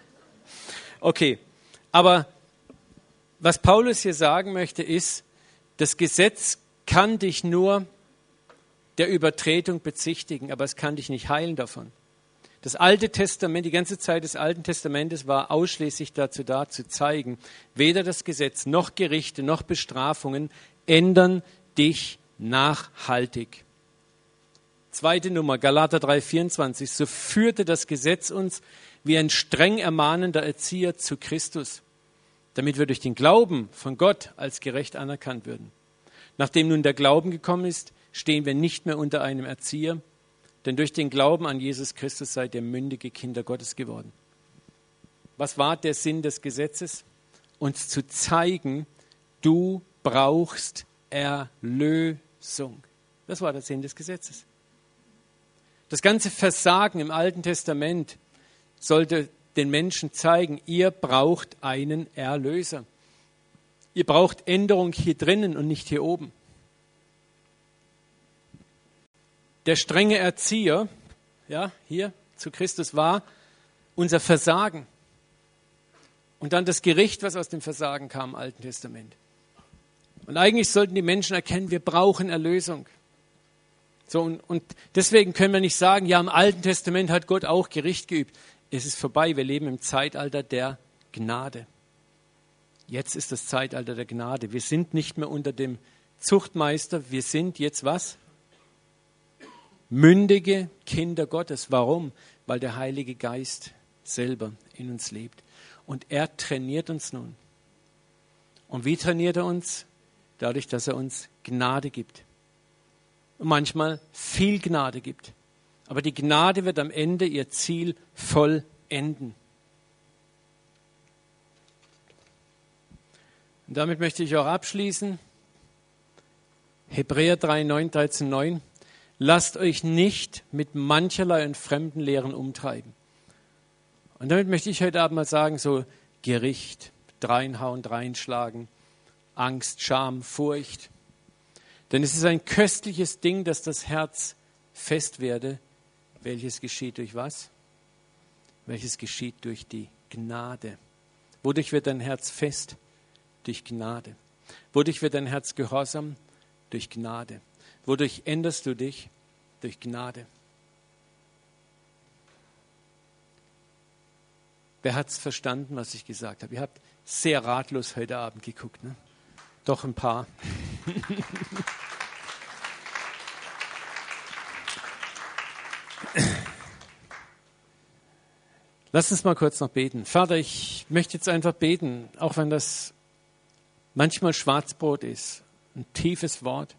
okay, aber was Paulus hier sagen möchte, ist, das Gesetz kann dich nur der Übertretung bezichtigen, aber es kann dich nicht heilen davon. Das Alte Testament, die ganze Zeit des Alten Testamentes war ausschließlich dazu da, zu zeigen, weder das Gesetz noch Gerichte noch Bestrafungen ändern dich nachhaltig. Zweite Nummer, Galater 3,24. So führte das Gesetz uns wie ein streng ermahnender Erzieher zu Christus. damit wir durch den Glauben von Gott als gerecht anerkannt würden. Nachdem nun der Glauben gekommen ist, stehen wir nicht mehr unter einem Erzieher, denn durch den Glauben an Jesus Christus seid ihr mündige Kinder Gottes geworden. Was war der Sinn des Gesetzes? Uns zu zeigen, du brauchst Erlösung. Das war der Sinn des Gesetzes. Das ganze Versagen im Alten Testament sollte den Menschen zeigen, ihr braucht einen Erlöser. Ihr braucht Änderung hier drinnen und nicht hier oben. Der strenge Erzieher, ja, hier zu Christus war unser Versagen. Und dann das Gericht, was aus dem Versagen kam im Alten Testament. Und eigentlich sollten die Menschen erkennen, wir brauchen Erlösung. So, und, und deswegen können wir nicht sagen, ja, im Alten Testament hat Gott auch Gericht geübt. Es ist vorbei, wir leben im Zeitalter der Gnade. Jetzt ist das Zeitalter der Gnade. Wir sind nicht mehr unter dem Zuchtmeister, wir sind jetzt was? Mündige Kinder Gottes. Warum? Weil der Heilige Geist selber in uns lebt. Und er trainiert uns nun. Und wie trainiert er uns? Dadurch, dass er uns Gnade gibt. Manchmal viel Gnade gibt. Aber die Gnade wird am Ende ihr Ziel vollenden. Und damit möchte ich auch abschließen. Hebräer 3, 9, 13, 9. Lasst euch nicht mit mancherlei und fremden Lehren umtreiben. Und damit möchte ich heute Abend mal sagen, so Gericht, dreinhauen, dreinschlagen, Angst, Scham, Furcht. Denn es ist ein köstliches Ding, dass das Herz fest werde, welches geschieht durch was? Welches geschieht durch die Gnade. Wodurch wird dein Herz fest? Durch Gnade. Wodurch wird dein Herz gehorsam? Durch Gnade. Wodurch änderst du dich? Durch Gnade. Wer hat es verstanden, was ich gesagt habe? Ihr habt sehr ratlos heute Abend geguckt. Ne? Doch ein paar. Lass uns mal kurz noch beten. Vater, ich möchte jetzt einfach beten, auch wenn das manchmal Schwarzbrot ist, ein tiefes Wort.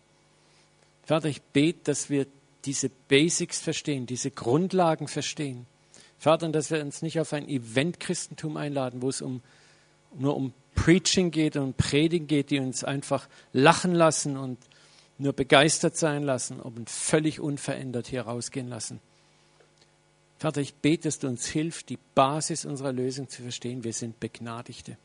Vater, ich bete, dass wir diese Basics verstehen, diese Grundlagen verstehen. Vater, dass wir uns nicht auf ein Event-Christentum einladen, wo es um, nur um Preaching geht und Predigen geht, die uns einfach lachen lassen und nur begeistert sein lassen, und völlig unverändert hier rausgehen lassen. Vater, ich bete, dass du uns hilfst, die Basis unserer Lösung zu verstehen. Wir sind Begnadigte.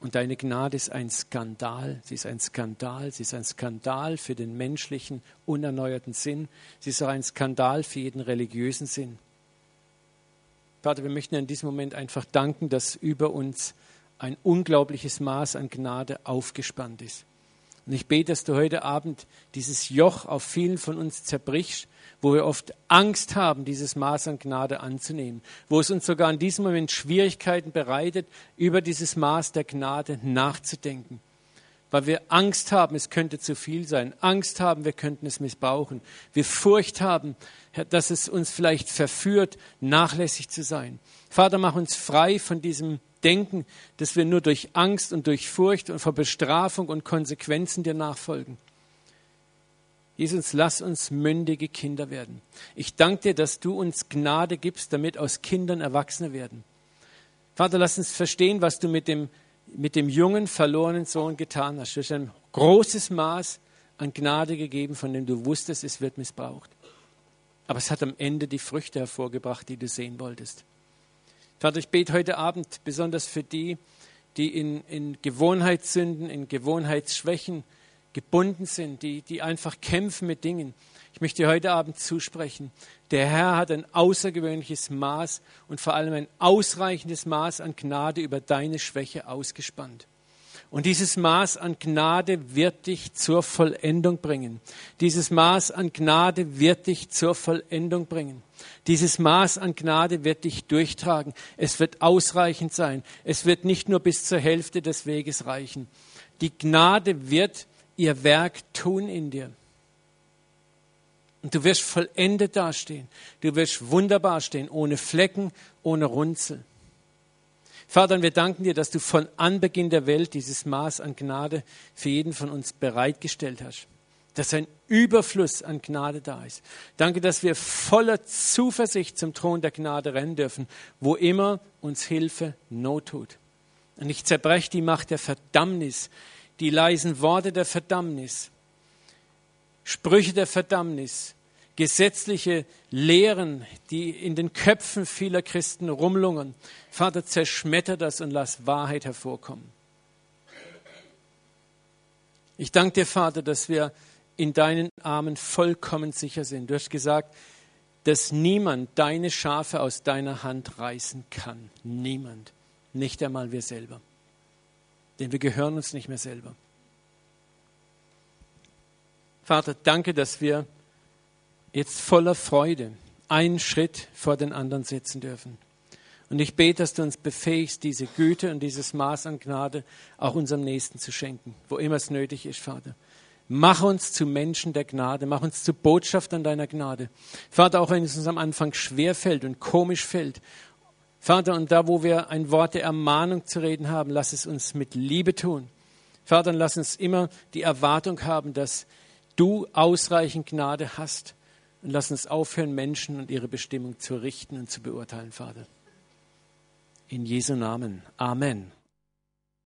Und deine Gnade ist ein Skandal. Sie ist ein Skandal. Sie ist ein Skandal für den menschlichen, unerneuerten Sinn. Sie ist auch ein Skandal für jeden religiösen Sinn. Vater, wir möchten in diesem Moment einfach danken, dass über uns ein unglaubliches Maß an Gnade aufgespannt ist. Und ich bete, dass du heute Abend dieses Joch auf vielen von uns zerbrichst wo wir oft Angst haben, dieses Maß an Gnade anzunehmen, wo es uns sogar in diesem Moment Schwierigkeiten bereitet, über dieses Maß der Gnade nachzudenken. Weil wir Angst haben, es könnte zu viel sein. Angst haben, wir könnten es missbrauchen. Wir Furcht haben, dass es uns vielleicht verführt, nachlässig zu sein. Vater, mach uns frei von diesem Denken, dass wir nur durch Angst und durch Furcht und vor Bestrafung und Konsequenzen dir nachfolgen. Jesus, lass uns mündige Kinder werden. Ich danke dir, dass du uns Gnade gibst, damit aus Kindern Erwachsene werden. Vater, lass uns verstehen, was du mit dem, mit dem jungen, verlorenen Sohn getan hast. Du hast ein großes Maß an Gnade gegeben, von dem du wusstest, es wird missbraucht. Aber es hat am Ende die Früchte hervorgebracht, die du sehen wolltest. Vater, ich bete heute Abend besonders für die, die in, in Gewohnheitssünden, in Gewohnheitsschwächen, gebunden sind, die, die einfach kämpfen mit Dingen. Ich möchte dir heute Abend zusprechen. Der Herr hat ein außergewöhnliches Maß und vor allem ein ausreichendes Maß an Gnade über deine Schwäche ausgespannt. Und dieses Maß an Gnade wird dich zur Vollendung bringen. Dieses Maß an Gnade wird dich zur Vollendung bringen. Dieses Maß an Gnade wird dich durchtragen. Es wird ausreichend sein. Es wird nicht nur bis zur Hälfte des Weges reichen. Die Gnade wird ihr Werk tun in dir. Und du wirst vollendet dastehen. Du wirst wunderbar stehen, ohne Flecken, ohne Runzel. Vater, und wir danken dir, dass du von Anbeginn der Welt dieses Maß an Gnade für jeden von uns bereitgestellt hast. Dass ein Überfluss an Gnade da ist. Danke, dass wir voller Zuversicht zum Thron der Gnade rennen dürfen, wo immer uns Hilfe Not tut. Und ich zerbreche die Macht der Verdammnis, die leisen Worte der Verdammnis, Sprüche der Verdammnis, gesetzliche Lehren, die in den Köpfen vieler Christen rumlungern. Vater, zerschmetter das und lass Wahrheit hervorkommen. Ich danke dir, Vater, dass wir in deinen Armen vollkommen sicher sind. Du hast gesagt, dass niemand deine Schafe aus deiner Hand reißen kann. Niemand. Nicht einmal wir selber. Denn wir gehören uns nicht mehr selber. Vater, danke, dass wir jetzt voller Freude einen Schritt vor den anderen setzen dürfen. Und ich bete, dass du uns befähigst, diese Güte und dieses Maß an Gnade auch unserem Nächsten zu schenken, wo immer es nötig ist, Vater. Mach uns zu Menschen der Gnade, mach uns zu Botschaftern deiner Gnade. Vater, auch wenn es uns am Anfang schwer fällt und komisch fällt. Vater, und da, wo wir ein Wort der Ermahnung zu reden haben, lass es uns mit Liebe tun. Vater, lass uns immer die Erwartung haben, dass du ausreichend Gnade hast und lass uns aufhören, Menschen und ihre Bestimmung zu richten und zu beurteilen, Vater. In Jesu Namen. Amen.